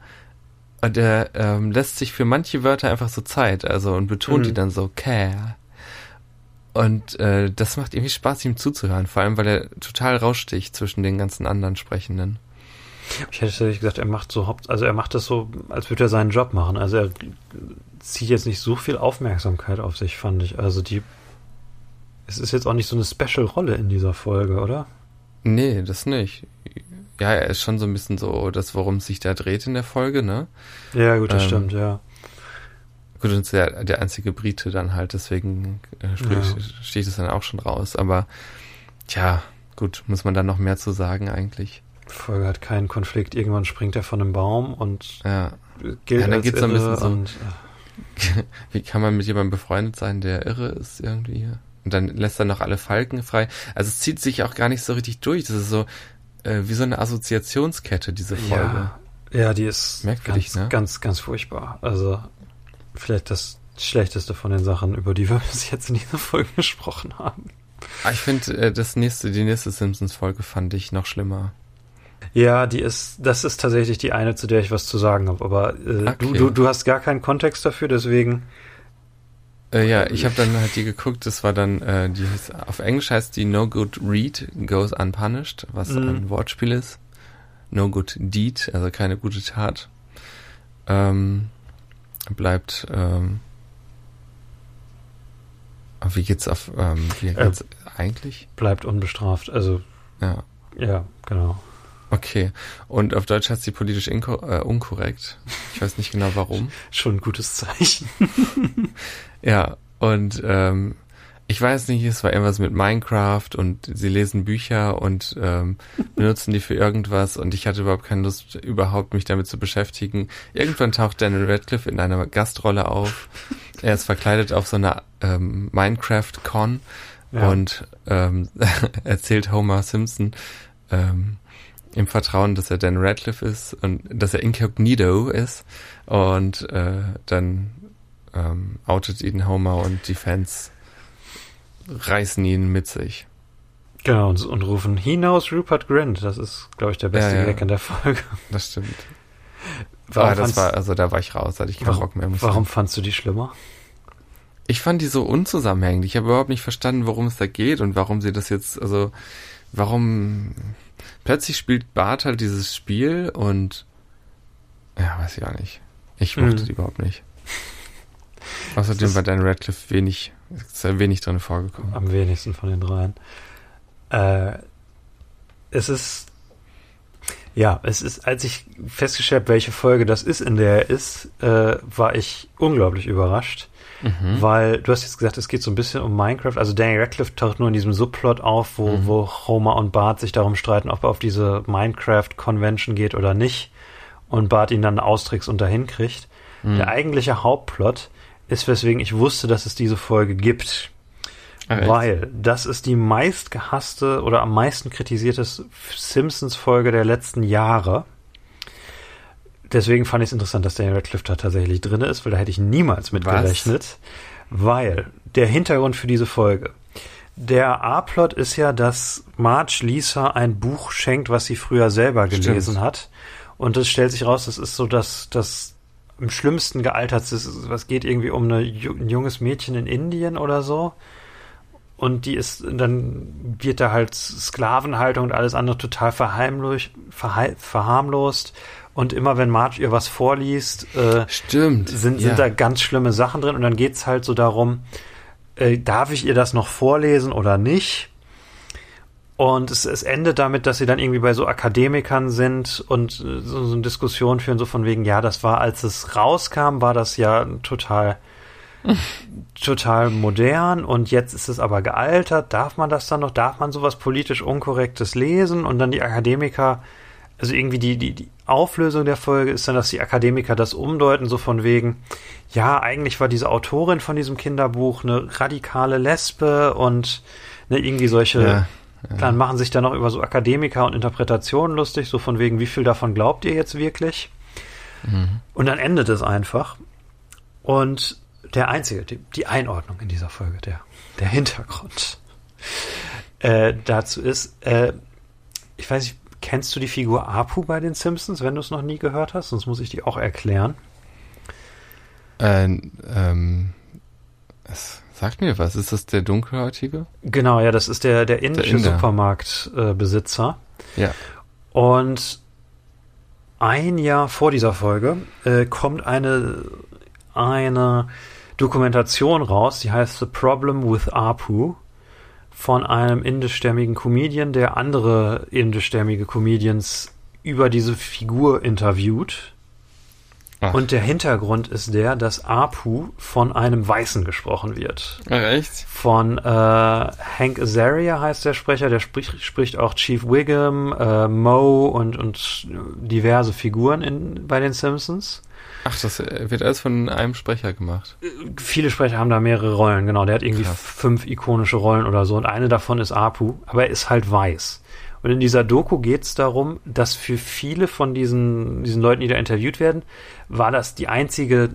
Und er ähm, lässt sich für manche Wörter einfach so Zeit, also und betont Mhm. die dann so, care. Und äh, das macht irgendwie Spaß, ihm zuzuhören, vor allem weil er total raussticht zwischen den ganzen anderen Sprechenden. Ich hätte tatsächlich gesagt, er macht so Haupt, also er macht das so, als würde er seinen Job machen. Also er zieht jetzt nicht so viel Aufmerksamkeit auf sich, fand ich. Also die, es ist jetzt auch nicht so eine Special-Rolle in dieser Folge, oder? Nee, das nicht. Ja, er ist schon so ein bisschen so das, worum es sich da dreht in der Folge, ne? Ja, gut, das Ähm, stimmt, ja. Gut, und ist der, der einzige Brite dann halt, deswegen äh, Ja. sticht es dann auch schon raus. Aber tja, gut, muss man dann noch mehr zu sagen eigentlich. Folge hat keinen Konflikt. Irgendwann springt er von einem Baum und Ja. gilt Ja, dann als geht's so ein irre bisschen so- und <laughs> Wie kann man mit jemandem befreundet sein, der irre ist irgendwie? Und dann lässt er noch alle Falken frei. Also es zieht sich auch gar nicht so richtig durch. Das ist so äh, wie so eine Assoziationskette, diese Folge. ja, ja, die ist Merkwürdig, ganz, ne? ganz, ganz furchtbar. Also vielleicht das schlechteste von den Sachen, über die <laughs> wir bis jetzt in dieser Folge gesprochen haben. Ah, ich finde, äh, das nächste, die nächste Simpsons-Folge fand ich noch schlimmer. Ja, die ist, das ist tatsächlich die eine, zu der ich was zu sagen habe. Aber äh, Okay. du, du, du hast gar keinen Kontext dafür, deswegen Äh, ja, ich habe dann halt die geguckt, das war dann, äh, die heißt, auf Englisch heißt die No Good Read Goes Unpunished, was Mhm. ein Wortspiel ist. No Good Deed, also keine gute Tat. Ähm, bleibt, ähm, wie geht's auf, ähm, wie Äh. geht's eigentlich? Bleibt unbestraft. Also, Ja, ja, genau. Okay. Und auf Deutsch heißt sie politisch äh, unkorrekt. Ich weiß nicht genau warum. <laughs> Schon ein gutes Zeichen. <laughs> Ja, und ähm, ich weiß nicht, es war irgendwas mit Minecraft und sie lesen Bücher und ähm, benutzen die für irgendwas und ich hatte überhaupt keine Lust, überhaupt mich damit zu beschäftigen. Irgendwann taucht Daniel Radcliffe in einer Gastrolle auf. Er ist verkleidet auf so einer ähm, Minecraft-Con Ja. und ähm, <laughs> erzählt Homer Simpson ähm, im Vertrauen, dass er Dan Radcliffe ist und dass er incognito ist und äh, dann ähm, outet ihn Homer und die Fans reißen ihn mit sich. Genau, und, und rufen, he knows Rupert Grint. Das ist, glaube ich, der beste Ja, ja. Gag in der Folge. Das stimmt. Warum, ah, das war, also da war ich raus, hatte ich keinen warum, Bock mehr. muss ich warum fandst du die schlimmer? Ich fand die so unzusammenhängend. Ich habe überhaupt nicht verstanden, worum es da geht und warum sie das jetzt, also warum plötzlich spielt Bart halt dieses Spiel und ja, weiß ich auch nicht. Ich mochte Mhm. die überhaupt nicht. <laughs> Außerdem Das- war Dan Radcliffe wenig, ist ja wenig drin vorgekommen. Am wenigsten von den dreien. Äh, es ist, ja, es ist, als ich festgestellt habe, welche Folge das ist, in der er ist, äh, war ich unglaublich überrascht. Mhm. Weil du hast jetzt gesagt, es geht so ein bisschen um Minecraft. Also Danny Radcliffe taucht nur in diesem Subplot auf, wo, Mhm. wo Homer und Bart sich darum streiten, ob er auf diese Minecraft-Convention geht oder nicht. Und Bart ihn dann austrickst und dahin kriegt. Mhm. Der eigentliche Hauptplot ist, weswegen ich wusste, dass es diese Folge gibt. Echt? Weil das ist die meistgehasste oder am meisten kritisierte Simpsons-Folge der letzten Jahre. Deswegen fand ich es interessant, dass Daniel Radcliffe da tatsächlich drin ist, weil da hätte ich niemals mit Was? gerechnet. Weil der Hintergrund für diese Folge. Der A-Plot ist ja, dass Marge Lisa ein Buch schenkt, was sie früher selber Stimmt. gelesen hat. Und es stellt sich raus, das ist so, dass das im schlimmsten gealtert ist. Was geht irgendwie um eine, ein junges Mädchen in Indien oder so. Und die ist, dann wird da halt Sklavenhaltung und alles andere total verheimlich, verhei- verharmlost. Und immer wenn Marge ihr was vorliest, äh, Stimmt. sind, ja. sind da ganz schlimme Sachen drin. Und dann geht's halt so darum, äh, darf ich ihr das noch vorlesen oder nicht? Und es, es endet damit, dass sie dann irgendwie bei so Akademikern sind und äh, so, so eine Diskussion führen, so von wegen, ja, das war, als es rauskam, war das ja total, <laughs> total modern und jetzt ist es aber gealtert. Darf man das dann noch? Darf man sowas politisch Unkorrektes lesen? Und dann die Akademiker, also irgendwie die, die, die Auflösung der Folge ist dann, dass die Akademiker das umdeuten, so von wegen, ja, eigentlich war diese Autorin von diesem Kinderbuch eine radikale Lesbe und ne, irgendwie solche, Ja, dann machen sich dann noch über so Akademiker und Interpretationen lustig, so von wegen, wie viel davon glaubt ihr jetzt wirklich? Mhm. Und dann endet es einfach. Und der einzige, die, die Einordnung in dieser Folge, der, der Hintergrund äh, dazu ist, äh, ich weiß nicht, kennst du die Figur Apu bei den Simpsons, wenn du es noch nie gehört hast? Sonst muss ich die auch erklären. Äh, ähm, es sagt mir was. Ist das der Dunkelhäutige? Genau, ja, das ist der, der indische. Supermarktbesitzer. Äh. Ja. Und ein Jahr vor dieser Folge äh, kommt eine, eine Dokumentation raus, die heißt The Problem with Apu von einem indischstämmigen Comedian, der andere indischstämmige Comedians über diese Figur interviewt. Ach. Und der Hintergrund ist der, dass Apu von einem Weißen gesprochen wird. Ach, echt? Von äh, Hank Azaria heißt der Sprecher, der spricht, spricht auch Chief Wiggum, äh, Moe und, und diverse Figuren in, bei den Simpsons. Ach, das äh, wird alles von einem Sprecher gemacht. Viele Sprecher haben da mehrere Rollen, genau. Der hat irgendwie Krass. fünf ikonische Rollen oder so und eine davon ist Apu, aber er ist halt weiß. Und in dieser Doku geht es darum, dass für viele von diesen, diesen Leuten, die da interviewt werden, war das die einzige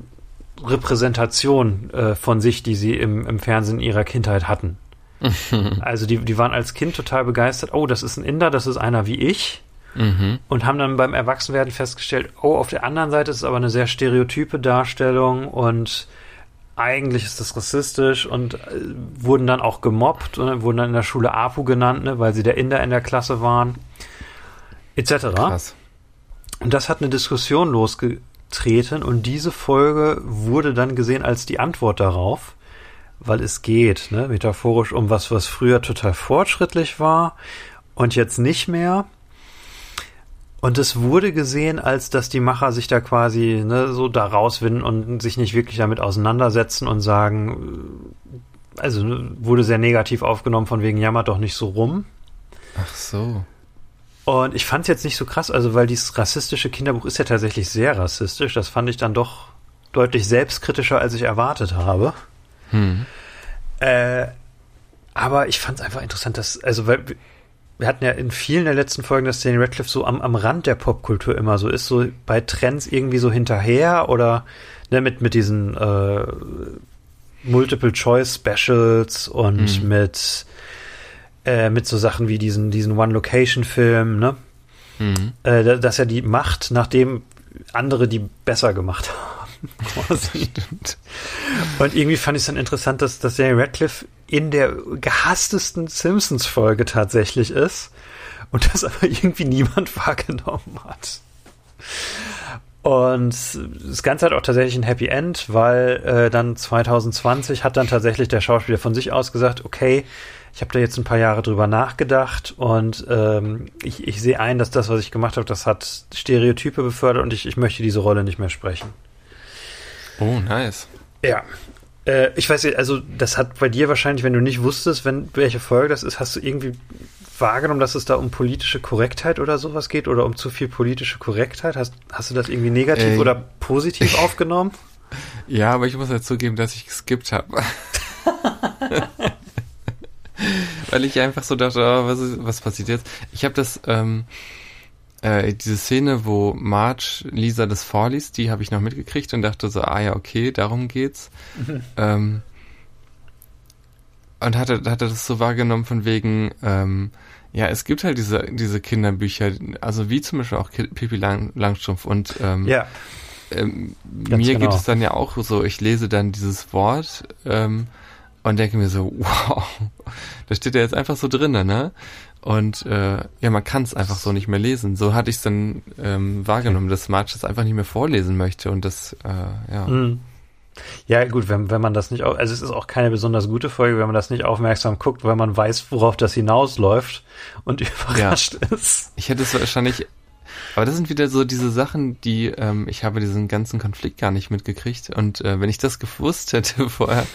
Repräsentation äh, von sich, die sie im, im Fernsehen ihrer Kindheit hatten. <laughs> also die, die waren als Kind total begeistert, oh, das ist ein Inder, das ist einer wie ich. Mhm. Und haben dann beim Erwachsenwerden festgestellt, oh, auf der anderen Seite ist es aber eine sehr stereotype Darstellung und eigentlich ist das rassistisch und äh, wurden dann auch gemobbt und wurden dann in der Schule APU genannt, ne, weil sie der Inder in der Klasse waren, etc. Krass. Und das hat eine Diskussion losgetreten und diese Folge wurde dann gesehen als die Antwort darauf, weil es geht, ne, metaphorisch um was, was früher total fortschrittlich war und jetzt nicht mehr. Und es wurde gesehen, als dass die Macher sich da quasi ne, so da rauswinden und sich nicht wirklich damit auseinandersetzen und sagen, äh, also ne, wurde sehr negativ aufgenommen von wegen jammert doch nicht so rum. Ach so. Und ich fand es jetzt nicht so krass, also weil dieses rassistische Kinderbuch ist ja tatsächlich sehr rassistisch. Das fand ich dann doch deutlich selbstkritischer, als ich erwartet habe. Hm. Äh, aber ich fand es einfach interessant, dass, also weil wir hatten ja in vielen der letzten Folgen, dass Danny Radcliffe so am, am Rand der Popkultur immer so ist, so bei Trends irgendwie so hinterher oder ne, mit, mit diesen äh, Multiple-Choice-Specials und Mhm. mit, äh, mit so Sachen wie diesen, diesen One-Location-Film, ne? Hm. Äh, da- dass er die macht, nachdem andere die besser gemacht haben. <laughs> Und irgendwie fand ich es dann interessant, dass, dass Danny Radcliffe in der gehasstesten Simpsons-Folge tatsächlich ist und das aber irgendwie niemand <laughs> wahrgenommen hat. Und das Ganze hat auch tatsächlich ein Happy End, weil äh, dann 2020 hat dann tatsächlich der Schauspieler von sich aus gesagt, okay, ich habe da jetzt ein paar Jahre drüber nachgedacht und ähm, ich, ich sehe ein, dass das, was ich gemacht habe, das hat Stereotype befördert und ich, ich möchte diese Rolle nicht mehr sprechen. Oh, nice. Ja. Äh, ich weiß nicht, also das hat bei dir wahrscheinlich, wenn du nicht wusstest, wenn welche Folge das ist, hast du irgendwie wahrgenommen, dass es da um politische Korrektheit oder sowas geht oder um zu viel politische Korrektheit? Hast, hast du das irgendwie negativ Äh, oder positiv aufgenommen? <laughs> Ja, aber ich muss ja zugeben, dass ich geskippt habe. <laughs> Weil ich einfach so dachte, oh, was, ist, was passiert jetzt? Ich habe das, ähm, äh, diese Szene, wo Marge Lisa das vorliest, die habe ich noch mitgekriegt und dachte so, ah ja, okay, darum geht's. <laughs> ähm, und hatte, hatte das so wahrgenommen von wegen, ähm, ja, es gibt halt diese, diese Kinderbücher, also wie zum Beispiel auch Pippi Lang, Langstrumpf und ähm, Ja. ähm, mir genau. geht es dann ja auch so, ich lese dann dieses Wort ähm, und denke mir so, <laughs> wow, da steht ja jetzt einfach so drinne, ne? Und äh, ja, man kann es einfach so nicht mehr lesen. So hatte ich es dann ähm, wahrgenommen, dass Marge das einfach nicht mehr vorlesen möchte und das, äh, ja. Mhm. Ja, gut, wenn, wenn man das nicht, au- also es ist auch keine besonders gute Folge, wenn man das nicht aufmerksam guckt, weil man weiß, worauf das hinausläuft und überrascht ist. Ich hätte es wahrscheinlich, aber das sind wieder so diese Sachen, die, ähm, ich habe diesen ganzen Konflikt gar nicht mitgekriegt und äh, wenn ich das gewusst hätte <laughs> vorher,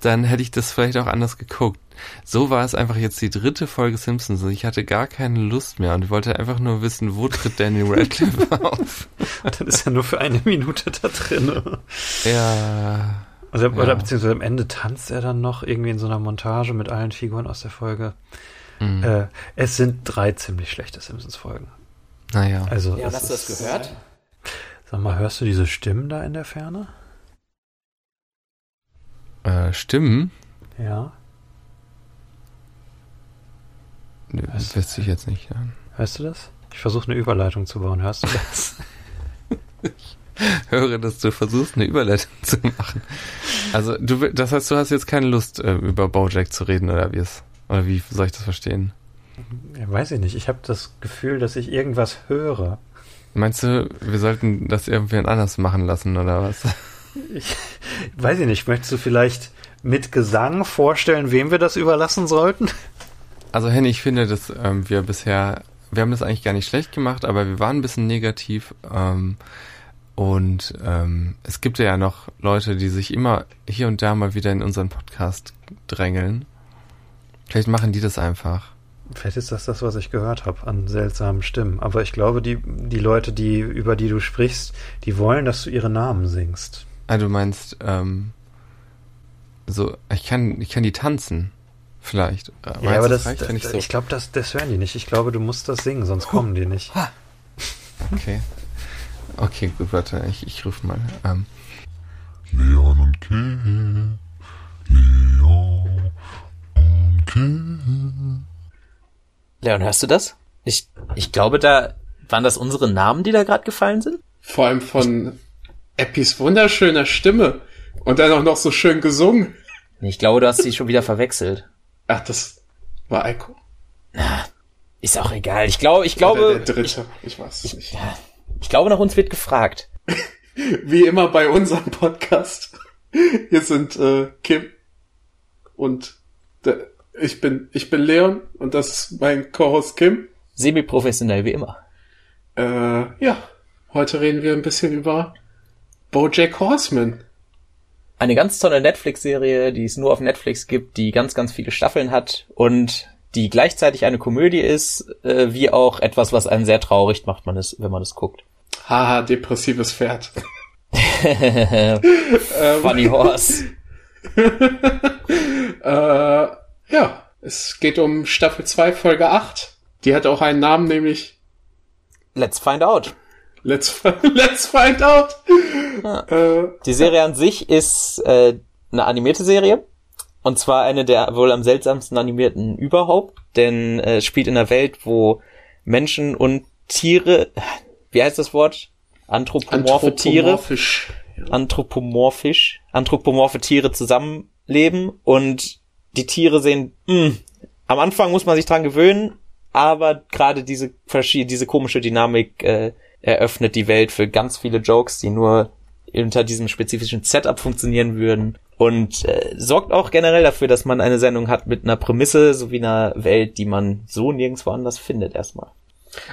dann hätte ich das vielleicht auch anders geguckt. So war es einfach jetzt die dritte Folge Simpsons und ich hatte gar keine Lust mehr und wollte einfach nur wissen, wo tritt Danny Radcliffe <laughs> auf. Und dann ist er nur für eine Minute da drin. Ja, Oder, Ja. oder beziehungsweise am Ende tanzt er dann noch irgendwie in so einer Montage mit allen Figuren aus der Folge. mhm. Äh, es sind drei ziemlich schlechte Simpsons-Folgen. Naja. Also, Ja, hast du das gehört? Sag mal, hörst du diese Stimmen da in der Ferne? Äh, Stimmen? Ja. Nö, Was? wüsste ich jetzt nicht. Ja. Hörst du das? Ich versuche eine Überleitung zu bauen. Hörst du das? <laughs> höre, dass du versuchst, eine Überleitung zu machen. Also, du, das heißt, du hast jetzt keine Lust, äh, über Bojack zu reden, oder wie es? Oder wie soll ich das verstehen? Ja, weiß ich nicht. Ich habe das Gefühl, dass ich irgendwas höre. Meinst du, wir sollten das irgendwen anders machen lassen, oder was? Ich <laughs> weiß ich nicht. Möchtest du vielleicht mit Gesang vorstellen, wem wir das überlassen sollten? Also, Henny, ich finde, dass ähm, wir bisher, wir haben das eigentlich gar nicht schlecht gemacht, aber wir waren ein bisschen negativ. Ähm, und ähm, es gibt ja noch Leute, die sich immer hier und da mal wieder in unseren Podcast drängeln. Vielleicht machen die das einfach. Vielleicht ist das das, was ich gehört habe an seltsamen Stimmen. Aber ich glaube, die, die Leute, die, über die du sprichst, die wollen, dass du ihre Namen singst. Ah, du meinst, ähm, so, ich kann, ich kann die tanzen. Vielleicht. Äh, ja, aber das, reicht, das, wenn ich so. ich glaube, das, das hören die nicht. Ich glaube, du musst das singen, sonst kommen die nicht. Okay. Okay, gut, warte, ich, ich rufe mal. Ähm, Leon und Kim. Leon und Kim. Leon, hörst du das? Ich, ich glaube, da waren das unsere Namen, die da gerade gefallen sind. Vor allem von Eppis wunderschöner Stimme. Und dann auch noch so schön gesungen. Ich glaube, du hast sie schon wieder verwechselt. Ach, das war Eiko. Ist auch egal. Ich glaube, ich Oder glaube, der dritte. Ich, weiß es nicht. ja, ich glaube, nach uns wird gefragt. <laughs> Wie immer bei unserem Podcast. Hier sind äh, Kim und der, ich bin ich bin Leon und das ist mein Co-Host Kim. Semi-professionell wie immer. Äh, ja, heute reden wir ein bisschen über BoJack Horseman. Eine ganz tolle Netflix-Serie, die es nur auf Netflix gibt, die ganz, ganz viele Staffeln hat und die gleichzeitig eine Komödie ist, äh, wie auch etwas, was einen sehr traurig macht, man es, wenn man es guckt. Haha, depressives Pferd. <laughs> Funny Horse. <laughs> Äh, ja, es geht um Staffel 2, Folge 8. Die hat auch einen Namen, nämlich Let's find out. Let's, <laughs> Let's Find Out. Äh, Die Serie an sich ist äh, eine animierte Serie. Und zwar eine der wohl am seltsamsten animierten überhaupt. Denn äh, es spielt in einer Welt, wo Menschen und Tiere, wie heißt das Wort? Anthropomorphe Tiere, anthropomorphisch. anthropomorphisch, anthropomorphe Tiere zusammenleben und die Tiere sehen, mh, am Anfang muss man sich dran gewöhnen, aber gerade diese verschiedene, diese komische Dynamik äh, eröffnet die Welt für ganz viele Jokes, die nur unter diesem spezifischen Setup funktionieren würden und äh, sorgt auch generell dafür, dass man eine Sendung hat mit einer Prämisse sowie einer Welt, die man so nirgendwo anders findet erstmal.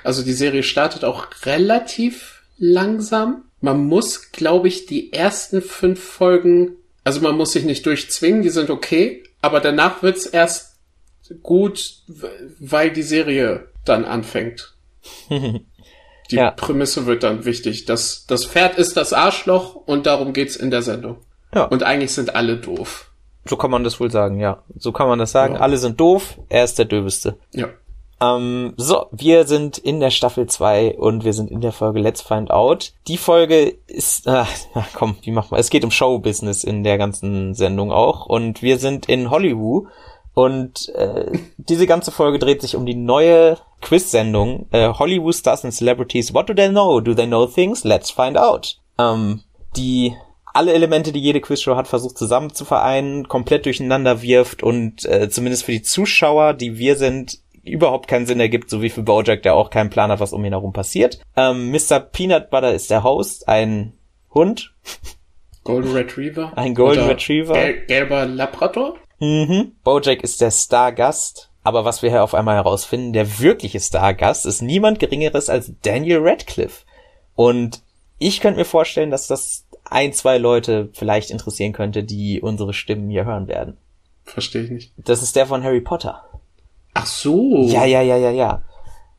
Also die Serie startet auch relativ langsam. Man muss, glaube ich, die ersten fünf Folgen, also man muss sich nicht durchzwingen, die sind okay, aber danach wird's erst gut, weil die Serie dann anfängt. <laughs> Die Ja. Prämisse wird dann wichtig. Das, das Pferd ist das Arschloch und darum geht's in der Sendung. Ja. Und eigentlich sind alle doof. So kann man das wohl sagen, ja. So kann man das sagen. Ja. Alle sind doof, er ist der Döbeste. Ja. Ähm, so, wir sind in der Staffel 2 und wir sind in der Folge Let's Find Out. Die Folge ist, ach, komm, wie machen wir? Es geht um Showbusiness in der ganzen Sendung auch und wir sind in Hollywood und äh, diese ganze Folge dreht sich um die neue Quiz-Sendung äh, Hollywood Stars and Celebrities. What do they know? Do they know things? Let's find out. Ähm, die alle Elemente, die jede Quizshow hat, versucht zusammen zu vereinen, komplett durcheinander wirft und äh, zumindest für die Zuschauer, die wir sind, überhaupt keinen Sinn ergibt, so wie für Bojack, der auch keinen Plan hat, was um ihn herum passiert. Ähm, Mr. Peanut Butter ist der Host, ein Hund. <laughs> Golden Retriever. Ein Golden Oder Retriever. Gel gelber Labrador. Mhm. Bojack ist der Stargast. Aber was wir hier auf einmal herausfinden, der wirkliche Stargast ist niemand Geringeres als Daniel Radcliffe. Und ich könnte mir vorstellen, dass das ein, zwei Leute vielleicht interessieren könnte, die unsere Stimmen hier hören werden. Verstehe ich nicht. Das ist der von Harry Potter. Ach so. Ja, ja, ja, ja, ja.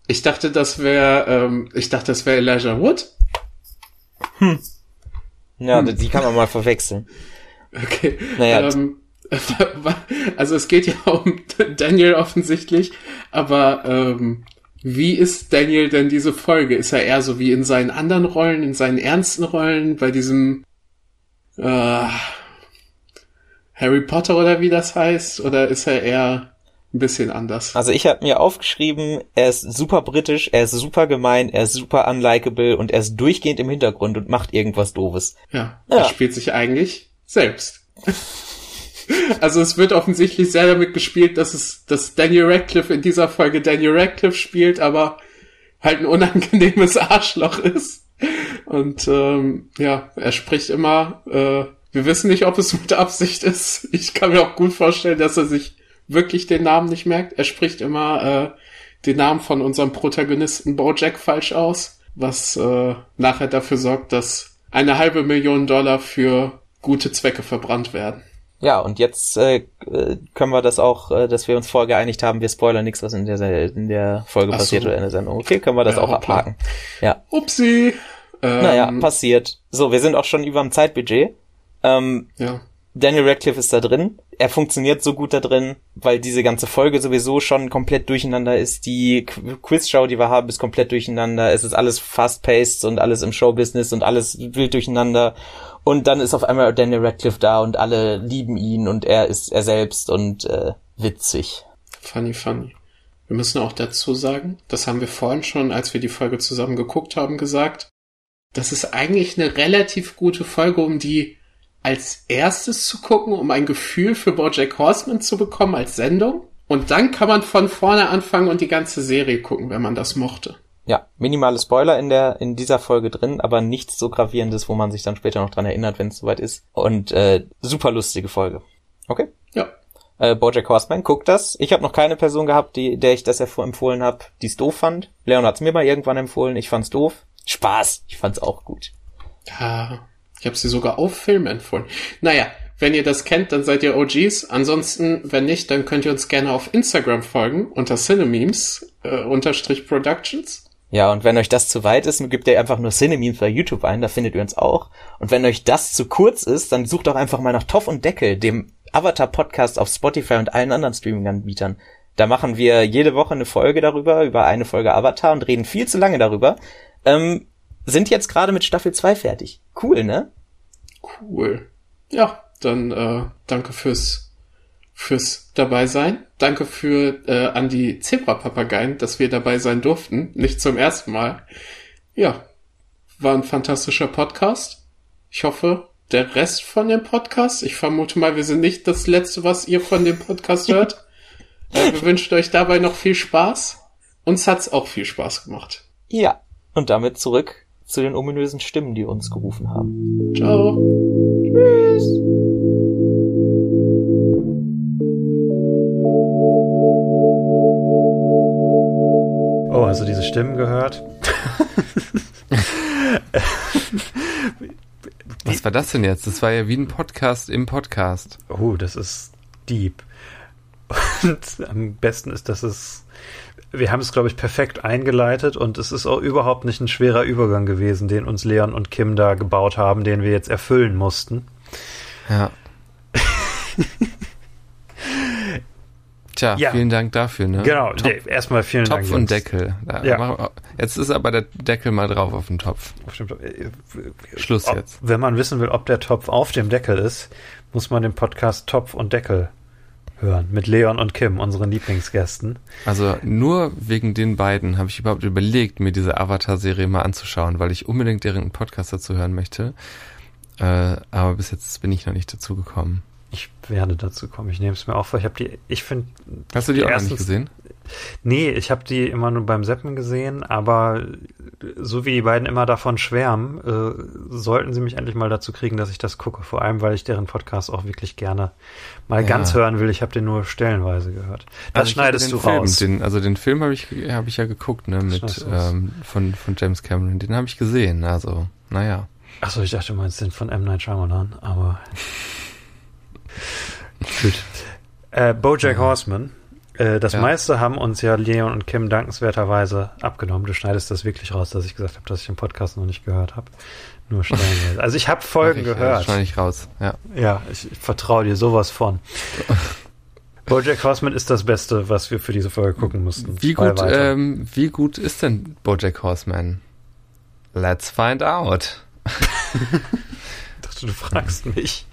Ich dachte, das wäre, ähm, ich dachte, das wäre Elijah Wood. Ja, die kann man mal verwechseln. Okay. Naja, Ähm, <laughs> also es geht ja um <laughs> Daniel offensichtlich, aber ähm, wie ist Daniel denn diese Folge? Ist er eher so wie in seinen anderen Rollen, in seinen ernsten Rollen, bei diesem äh, Harry Potter oder wie das heißt? Oder ist er eher ein bisschen anders? Also ich habe mir aufgeschrieben, er ist super britisch, er ist super gemein, er ist super unlikable und er ist durchgehend im Hintergrund und macht irgendwas Doofes. Ja, Ja. er spielt sich eigentlich selbst. <laughs> Also es wird offensichtlich sehr damit gespielt, dass es, dass Daniel Radcliffe in dieser Folge Daniel Radcliffe spielt, aber halt ein unangenehmes <laughs> Arschloch ist. Und ähm, ja, er spricht immer, äh, wir wissen nicht, ob es mit Absicht ist. Ich kann mir auch gut vorstellen, dass er sich wirklich den Namen nicht merkt. Er spricht immer äh, den Namen von unserem Protagonisten Bojack falsch aus, was äh, nachher dafür sorgt, dass eine halbe Million Dollar für gute Zwecke verbrannt werden. Ja, und jetzt äh, können wir das auch, äh, dass wir uns vorher geeinigt haben, wir spoilern nichts, was in der, in der Folge Ach passiert so. oder in der Sendung. Okay, können wir das Ja, auch hoppla. abhaken. Ja, Upsi! Ähm, naja, passiert. So, wir sind auch schon über dem Zeitbudget. Ähm, ja. Daniel Radcliffe ist da drin. Er funktioniert so gut da drin, weil diese ganze Folge sowieso schon komplett durcheinander ist. Die Qu- Quizshow, die wir haben, ist komplett durcheinander. Es ist alles fast-paced und alles im Showbusiness und alles wild durcheinander. Und dann ist auf einmal Daniel Radcliffe da und alle lieben ihn und er ist er selbst und äh, witzig. Funny, funny. Wir müssen auch dazu sagen, das haben wir vorhin schon, als wir die Folge zusammen geguckt haben, gesagt. Das ist eigentlich eine relativ gute Folge, um die als erstes zu gucken, um ein Gefühl für Bojack Horseman zu bekommen als Sendung. Und dann kann man von vorne anfangen und die ganze Serie gucken, wenn man das mochte. Ja, minimale Spoiler in der in dieser Folge drin, aber nichts so gravierendes, wo man sich dann später noch dran erinnert, wenn es soweit ist. Und äh, super lustige Folge. Okay. Ja. Äh, Bojack Horseman, guckt das. Ich habe noch keine Person gehabt, die der ich das empfohlen habe, die es doof fand. Leon hat's mir mal irgendwann empfohlen. Ich fand's doof. Spaß. Ich fand's auch gut. Ja, ich habe sie sogar auf Film empfohlen. Naja, wenn ihr das kennt, dann seid ihr OGs. Ansonsten, wenn nicht, dann könnt ihr uns gerne auf Instagram folgen unter Cinememes äh, unterstrich Productions. Ja, und wenn euch das zu weit ist, gebt ihr einfach nur Cinememes bei YouTube ein, da findet ihr uns auch. Und wenn euch das zu kurz ist, dann sucht doch einfach mal nach Toff und Deckel, dem Avatar-Podcast auf Spotify und allen anderen Streaming-Anbietern. Da machen wir jede Woche eine Folge darüber, über eine Folge Avatar und reden viel zu lange darüber. Ähm, sind jetzt gerade mit Staffel 2 fertig. Cool, ne? Cool. Ja, dann äh, danke fürs fürs dabei sein. Danke für äh, an die Zebra-Papageien, dass wir dabei sein durften. Nicht zum ersten Mal. Ja, war ein fantastischer Podcast. Ich hoffe, der Rest von dem Podcast. Ich vermute mal, wir sind nicht das Letzte, was ihr von dem Podcast hört. <laughs> äh, wir wünschen euch dabei noch viel Spaß. Uns hat's auch viel Spaß gemacht. Ja. Und damit zurück zu den ominösen Stimmen, die uns gerufen haben. Ciao. Tschüss. Oh, hast du diese Stimmen gehört? <laughs> Was war das denn jetzt? Das war ja wie ein Podcast im Podcast. Oh, das ist deep. <laughs> Und am besten ist, dass es. Wir haben es, glaube ich, perfekt eingeleitet und es ist auch überhaupt nicht ein schwerer Übergang gewesen, den uns Leon und Kim da gebaut haben, den wir jetzt erfüllen mussten. Ja. <laughs> Tja, Ja. vielen Dank dafür, ne? Genau, Top, nee, erstmal vielen Dank. Topf und. Deckel. Da Ja. machen Jetzt ist aber der Deckel mal drauf auf dem Topf. Stimmt. Äh, Schluss ob, jetzt. Wenn man wissen will, ob der Topf auf dem Deckel ist, muss man den Podcast Topf und Deckel hören. Mit Leon und Kim, unseren Lieblingsgästen. Also nur wegen den beiden habe ich überhaupt überlegt, mir diese Avatar-Serie mal anzuschauen, weil ich unbedingt deren Podcast dazu hören möchte. Äh, aber bis jetzt bin ich noch nicht dazu gekommen. Ich werde dazu kommen. Ich nehme es mir auf, weil ich habe die, ich finde, Hast du die, Die auch noch ersten- nicht gesehen? Nee, ich habe die immer nur beim Seppen gesehen, aber so wie die beiden immer davon schwärmen, äh, sollten sie mich endlich mal dazu kriegen, dass ich das gucke. Vor allem, weil ich deren Podcast auch wirklich gerne mal Ja. ganz hören will. Ich habe den nur stellenweise gehört. Das Also schneidest du Film, raus. Den, also den Film habe ich, habe ich ja geguckt, ne, mit ähm, von von James Cameron. Den habe ich gesehen. Also naja. Achso, ich dachte, du meinst den von M. Night Shyamalan, aber <laughs> gut. Äh, Bojack Horseman. Äh, das Ja. meiste haben uns ja Leon und Kim dankenswerterweise abgenommen. Du schneidest das wirklich raus, dass ich gesagt habe, dass ich den Podcast noch nicht gehört habe. Nur stellenweise. Also ich habe <laughs> Folgen ich, gehört. Äh, schneide ich raus. Ja. Ja, ich, ich vertraue dir sowas von. <laughs> Bojack Horseman ist das Beste, was wir für diese Folge gucken mussten. Wie gut, ähm, wie gut ist denn BoJack Horseman? Let's find out. <laughs> Ich dachte, du fragst mich.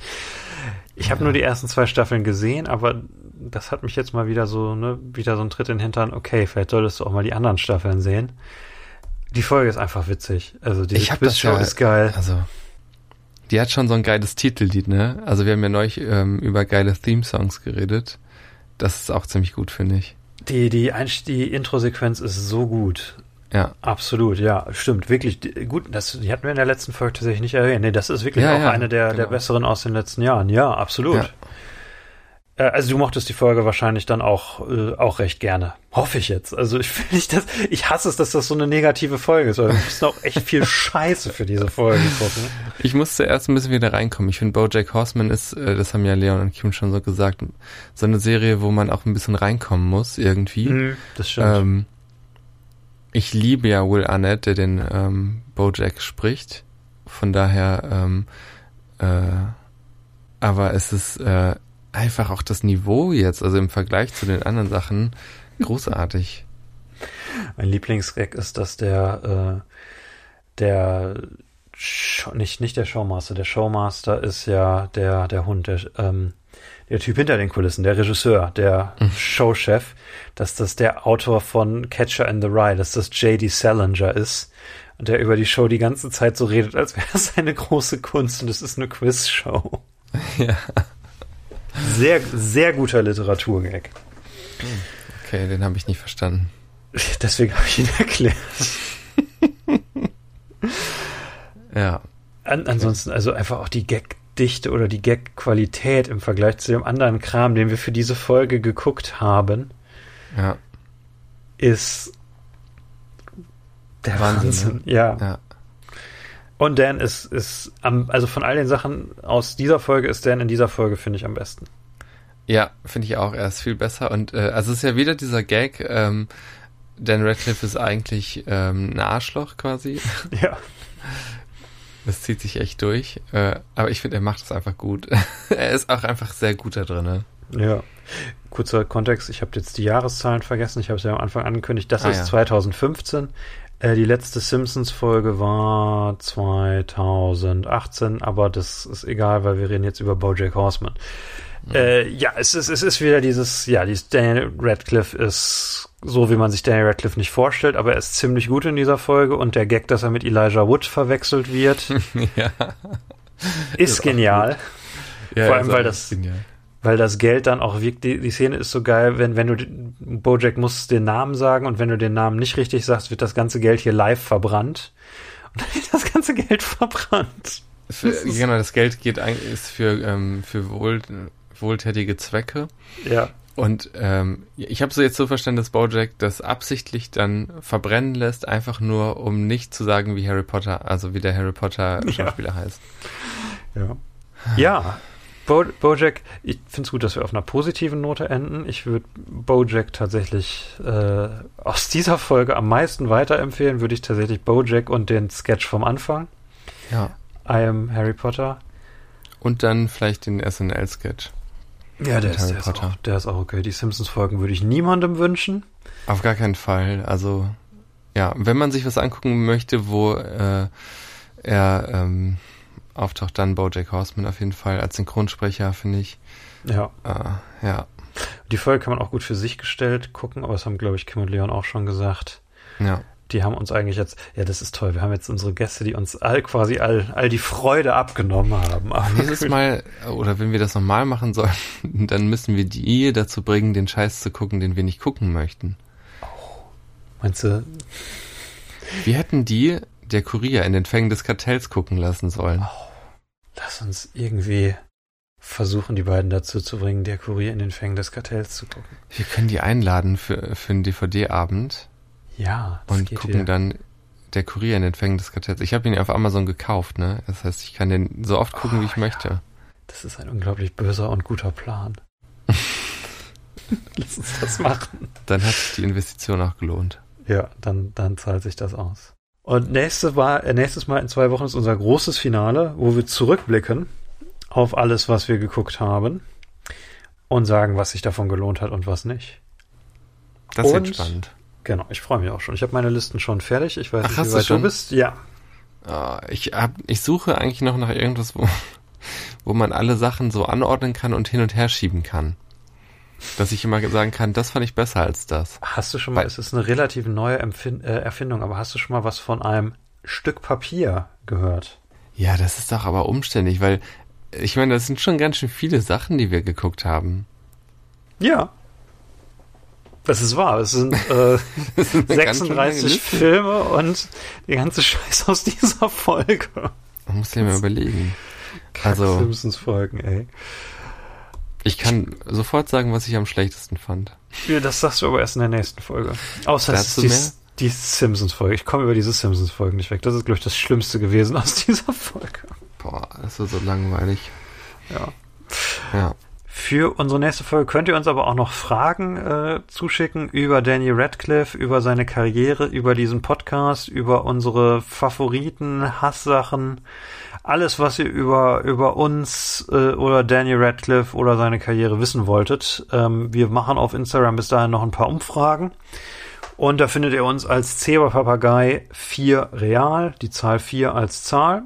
Ich habe nur die ersten zwei Staffeln gesehen, aber das hat mich jetzt mal wieder so, ne, wieder so ein Tritt in den Hintern. Okay, vielleicht solltest du auch mal die anderen Staffeln sehen. Die Folge ist einfach witzig. Also die Quizshow ja- ist geil. Also, die hat schon so ein geiles Titellied, ne? Also wir haben ja neulich ähm, über geile Theme-Songs geredet. Das ist auch ziemlich gut, finde ich. Die, die, Einst die Intro-Sequenz ist so gut. Ja. Absolut, ja, stimmt, wirklich die- gut. Das, die hatten wir in der letzten Folge tatsächlich nicht erwähnt. Nee, das ist wirklich Ja, auch ja, eine der, der genau. besseren aus den letzten Jahren. Ja, absolut. Ja. Äh, Also du mochtest die Folge wahrscheinlich dann auch, äh, auch recht gerne. Hoffe ich jetzt. Also ich finde nicht, dass, ich hasse es, dass das so eine negative Folge ist, weil wir müssen auch echt viel <laughs> Scheiße für diese Folge gucken. Ich musste erst ein bisschen wieder reinkommen. Ich finde, BoJack Horseman ist, äh, das haben ja Leon und Kim schon so gesagt, so eine Serie, wo man auch ein bisschen reinkommen muss, irgendwie. Mhm, das stimmt. Ähm, ich liebe ja Will Arnett, der den ähm, Bojack spricht. Von daher, ähm, äh, aber es ist äh, einfach auch das Niveau jetzt, also im Vergleich zu den anderen Sachen, großartig. Mein Lieblingsgag ist, dass der, äh, der, nicht, nicht der Showmaster, der Showmaster ist ja der, der Hund, der, ähm, der Typ hinter den Kulissen, der Regisseur, der Showchef, dass das der Autor von Catcher in the Rye, dass das J.D. Salinger ist. und der über die Show die ganze Zeit so redet, als wäre es eine große Kunst und es ist eine Quizshow. <laughs> Ja. Sehr, sehr guter Literaturgag. Okay, den habe ich nicht verstanden. <laughs> Deswegen habe ich ihn erklärt. <laughs> Ja. An, ansonsten, also einfach auch die Gagdichte oder die Gag-Qualität im Vergleich zu dem anderen Kram, den wir für diese Folge geguckt haben, Ja. ist der Wahnsinn. Wahnsinn, Ja. Ja. Und Dan ist, ist am, also von all den Sachen aus dieser Folge ist Dan in dieser Folge, finde ich, am besten. Ja, finde ich auch. Er ist viel besser. Und äh, also es ist ja wieder dieser Gag, ähm, Dan Radcliffe ist eigentlich ähm, ein Arschloch quasi. <laughs> Ja. Das zieht sich echt durch. Äh, aber ich finde, er macht es einfach gut. <laughs> er ist auch einfach sehr gut da drin. Ne? Ja. Kurzer Kontext, ich habe jetzt die Jahreszahlen vergessen. Ich habe es ja am Anfang angekündigt. Das Ah, ist ja. 2015. Äh, die letzte Simpsons-Folge war 2018, aber das ist egal, weil wir reden jetzt über Bojack Horseman. Äh, ja, es ist, es ist wieder dieses, ja, dieses Daniel Radcliffe ist so, wie man sich Daniel Radcliffe nicht vorstellt, aber er ist ziemlich gut in dieser Folge und der Gag, dass er mit Elijah Wood verwechselt wird, <laughs> ja. ist auch genial. ja. Vor allem, ist weil das- Genial. Weil das Geld dann auch wirkt, die, die Szene ist so geil, wenn, wenn du, Bojack muss den Namen sagen und wenn du den Namen nicht richtig sagst, wird das ganze Geld hier live verbrannt. Und dann wird das ganze Geld <laughs> verbrannt. Für, genau, das Geld geht eigentlich ist für, ähm, für wohl, wohltätige Zwecke. Ja. Und ähm, ich habe so jetzt so verstanden, dass Bojack das absichtlich dann verbrennen lässt, einfach nur, um nicht zu sagen, wie Harry Potter, also wie der Harry Potter Schauspieler heißt. Ja. Ja. Bo Bojack, ich finde es gut, dass wir auf einer positiven Note enden. Ich würde Bojack tatsächlich äh, aus dieser Folge am meisten weiterempfehlen, würde ich tatsächlich Bojack und den Sketch vom Anfang. Ja. I am Harry Potter. Und dann vielleicht den SNL-Sketch. Ja, der ist, der, ist auch, der ist auch okay. Die Simpsons-Folgen würde ich niemandem wünschen. Auf gar keinen Fall. Also, ja, wenn man sich was angucken möchte, wo äh, er ähm, auftaucht, dann Bojack Horseman auf jeden Fall als Synchronsprecher, finde ich. Ja. Äh, ja, Die Folge kann man auch gut für sich gestellt gucken, aber das haben, glaube ich, Kim und Leon auch schon gesagt. ja. Die haben uns eigentlich jetzt, ja, das ist toll. Wir haben jetzt unsere Gäste, die uns all quasi all, all die Freude abgenommen haben. Aber <laughs> Nächstes Mal, oder wenn wir das nochmal machen sollen, <laughs> dann müssen wir die dazu bringen, den Scheiß zu gucken, den wir nicht gucken möchten. Meinst du, Wir hätten die, der Kurier, in den Fängen des Kartells gucken lassen sollen. lass uns irgendwie versuchen, die beiden dazu zu bringen, der Kurier in den Fängen des Kartells zu gucken. Wir können die einladen für, für einen DVD-Abend Ja, das und geht gucken wieder. dann der Kurier in den Fängen des Kartells. Ich habe ihn auf Amazon gekauft, ne? Das heißt, ich kann den so oft gucken, wie ich Oh, ja. möchte. Das ist ein unglaublich böser und guter Plan. <laughs> Lass uns das machen. Dann hat sich die Investition auch gelohnt. Ja, dann, dann zahlt sich das aus. Und nächste Mal, äh, nächstes Mal in zwei Wochen ist unser großes Finale, wo wir zurückblicken auf alles, was wir geguckt haben und sagen, was sich davon gelohnt hat und was nicht. Das Und- wird spannend. Genau, ich freue mich auch schon. Ich habe meine Listen schon fertig. Ich weiß Ach, nicht, wie du weit du schon? bist. Ja. Ah, ich hab, ich suche eigentlich noch nach irgendwas, wo, <laughs> wo man alle Sachen so anordnen kann und hin und her schieben kann. Dass ich immer sagen kann, das fand ich besser als das. Hast du schon mal, Weil- es ist eine relativ neue Empfin äh, Erfindung, aber hast du schon mal was von einem Stück Papier gehört? Ja, das ist doch aber umständlich, weil ich meine, das sind schon ganz schön viele Sachen, die wir geguckt haben. Ja. Das ist wahr. Es sind äh, <laughs> Das ist eine ganz schön lange 36 Liste. Filme und die ganze <laughs> Scheiß aus dieser Folge. Man muss ja mal überlegen. Also, Simpsons-Folgen, ey. Ich kann sofort sagen, was ich am schlechtesten fand. Ja, das sagst du aber erst in der nächsten Folge. Außer es ist die, mehr? die Simpsons-Folge. Ich komme über diese Simpsons-Folgen nicht weg. Das ist, glaube ich, das Schlimmste gewesen aus <laughs> dieser Folge. Boah, das ist so langweilig. Ja. Ja. Für unsere nächste Folge könnt ihr uns aber auch noch Fragen äh, zuschicken über Danny Radcliffe, über seine Karriere, über diesen Podcast, über unsere Favoriten, Hasssachen, alles, was ihr über, über uns äh, oder Danny Radcliffe oder seine Karriere wissen wolltet. Ähm, wir machen auf Instagram bis dahin noch ein paar Umfragen. Und da findet ihr uns als Zebra-Papagei 4 real, die Zahl 4 als Zahl.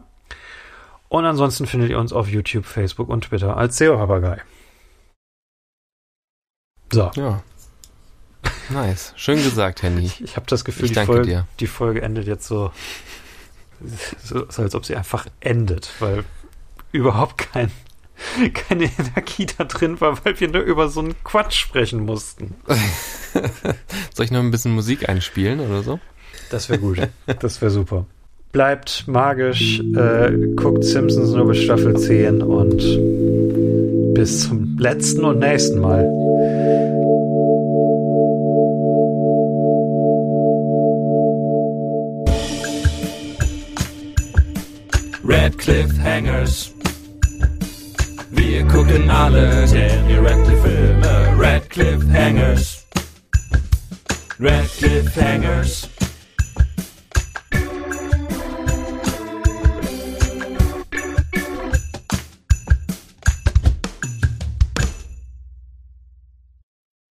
Und ansonsten findet ihr uns auf YouTube, Facebook und Twitter als Zebra-Papagei. So, Ja. Nice. Schön gesagt, Henny. ich habe das Gefühl, Ich die Folge, die Folge endet jetzt so So, so als ob sie einfach endet, weil überhaupt kein, keine Energie da drin war, weil wir nur über so einen Quatsch sprechen mussten. <laughs> Soll ich noch ein bisschen Musik einspielen oder so? Das wäre gut. <laughs> Das wäre super. Bleibt magisch, äh, guckt Simpsons nur bis Staffel 10 und bis zum letzten und nächsten Mal. Red Cliffhangers. Wir gucken alle Daniel Radcliffe Filme. Red Cliffhangers. Red Cliffhangers.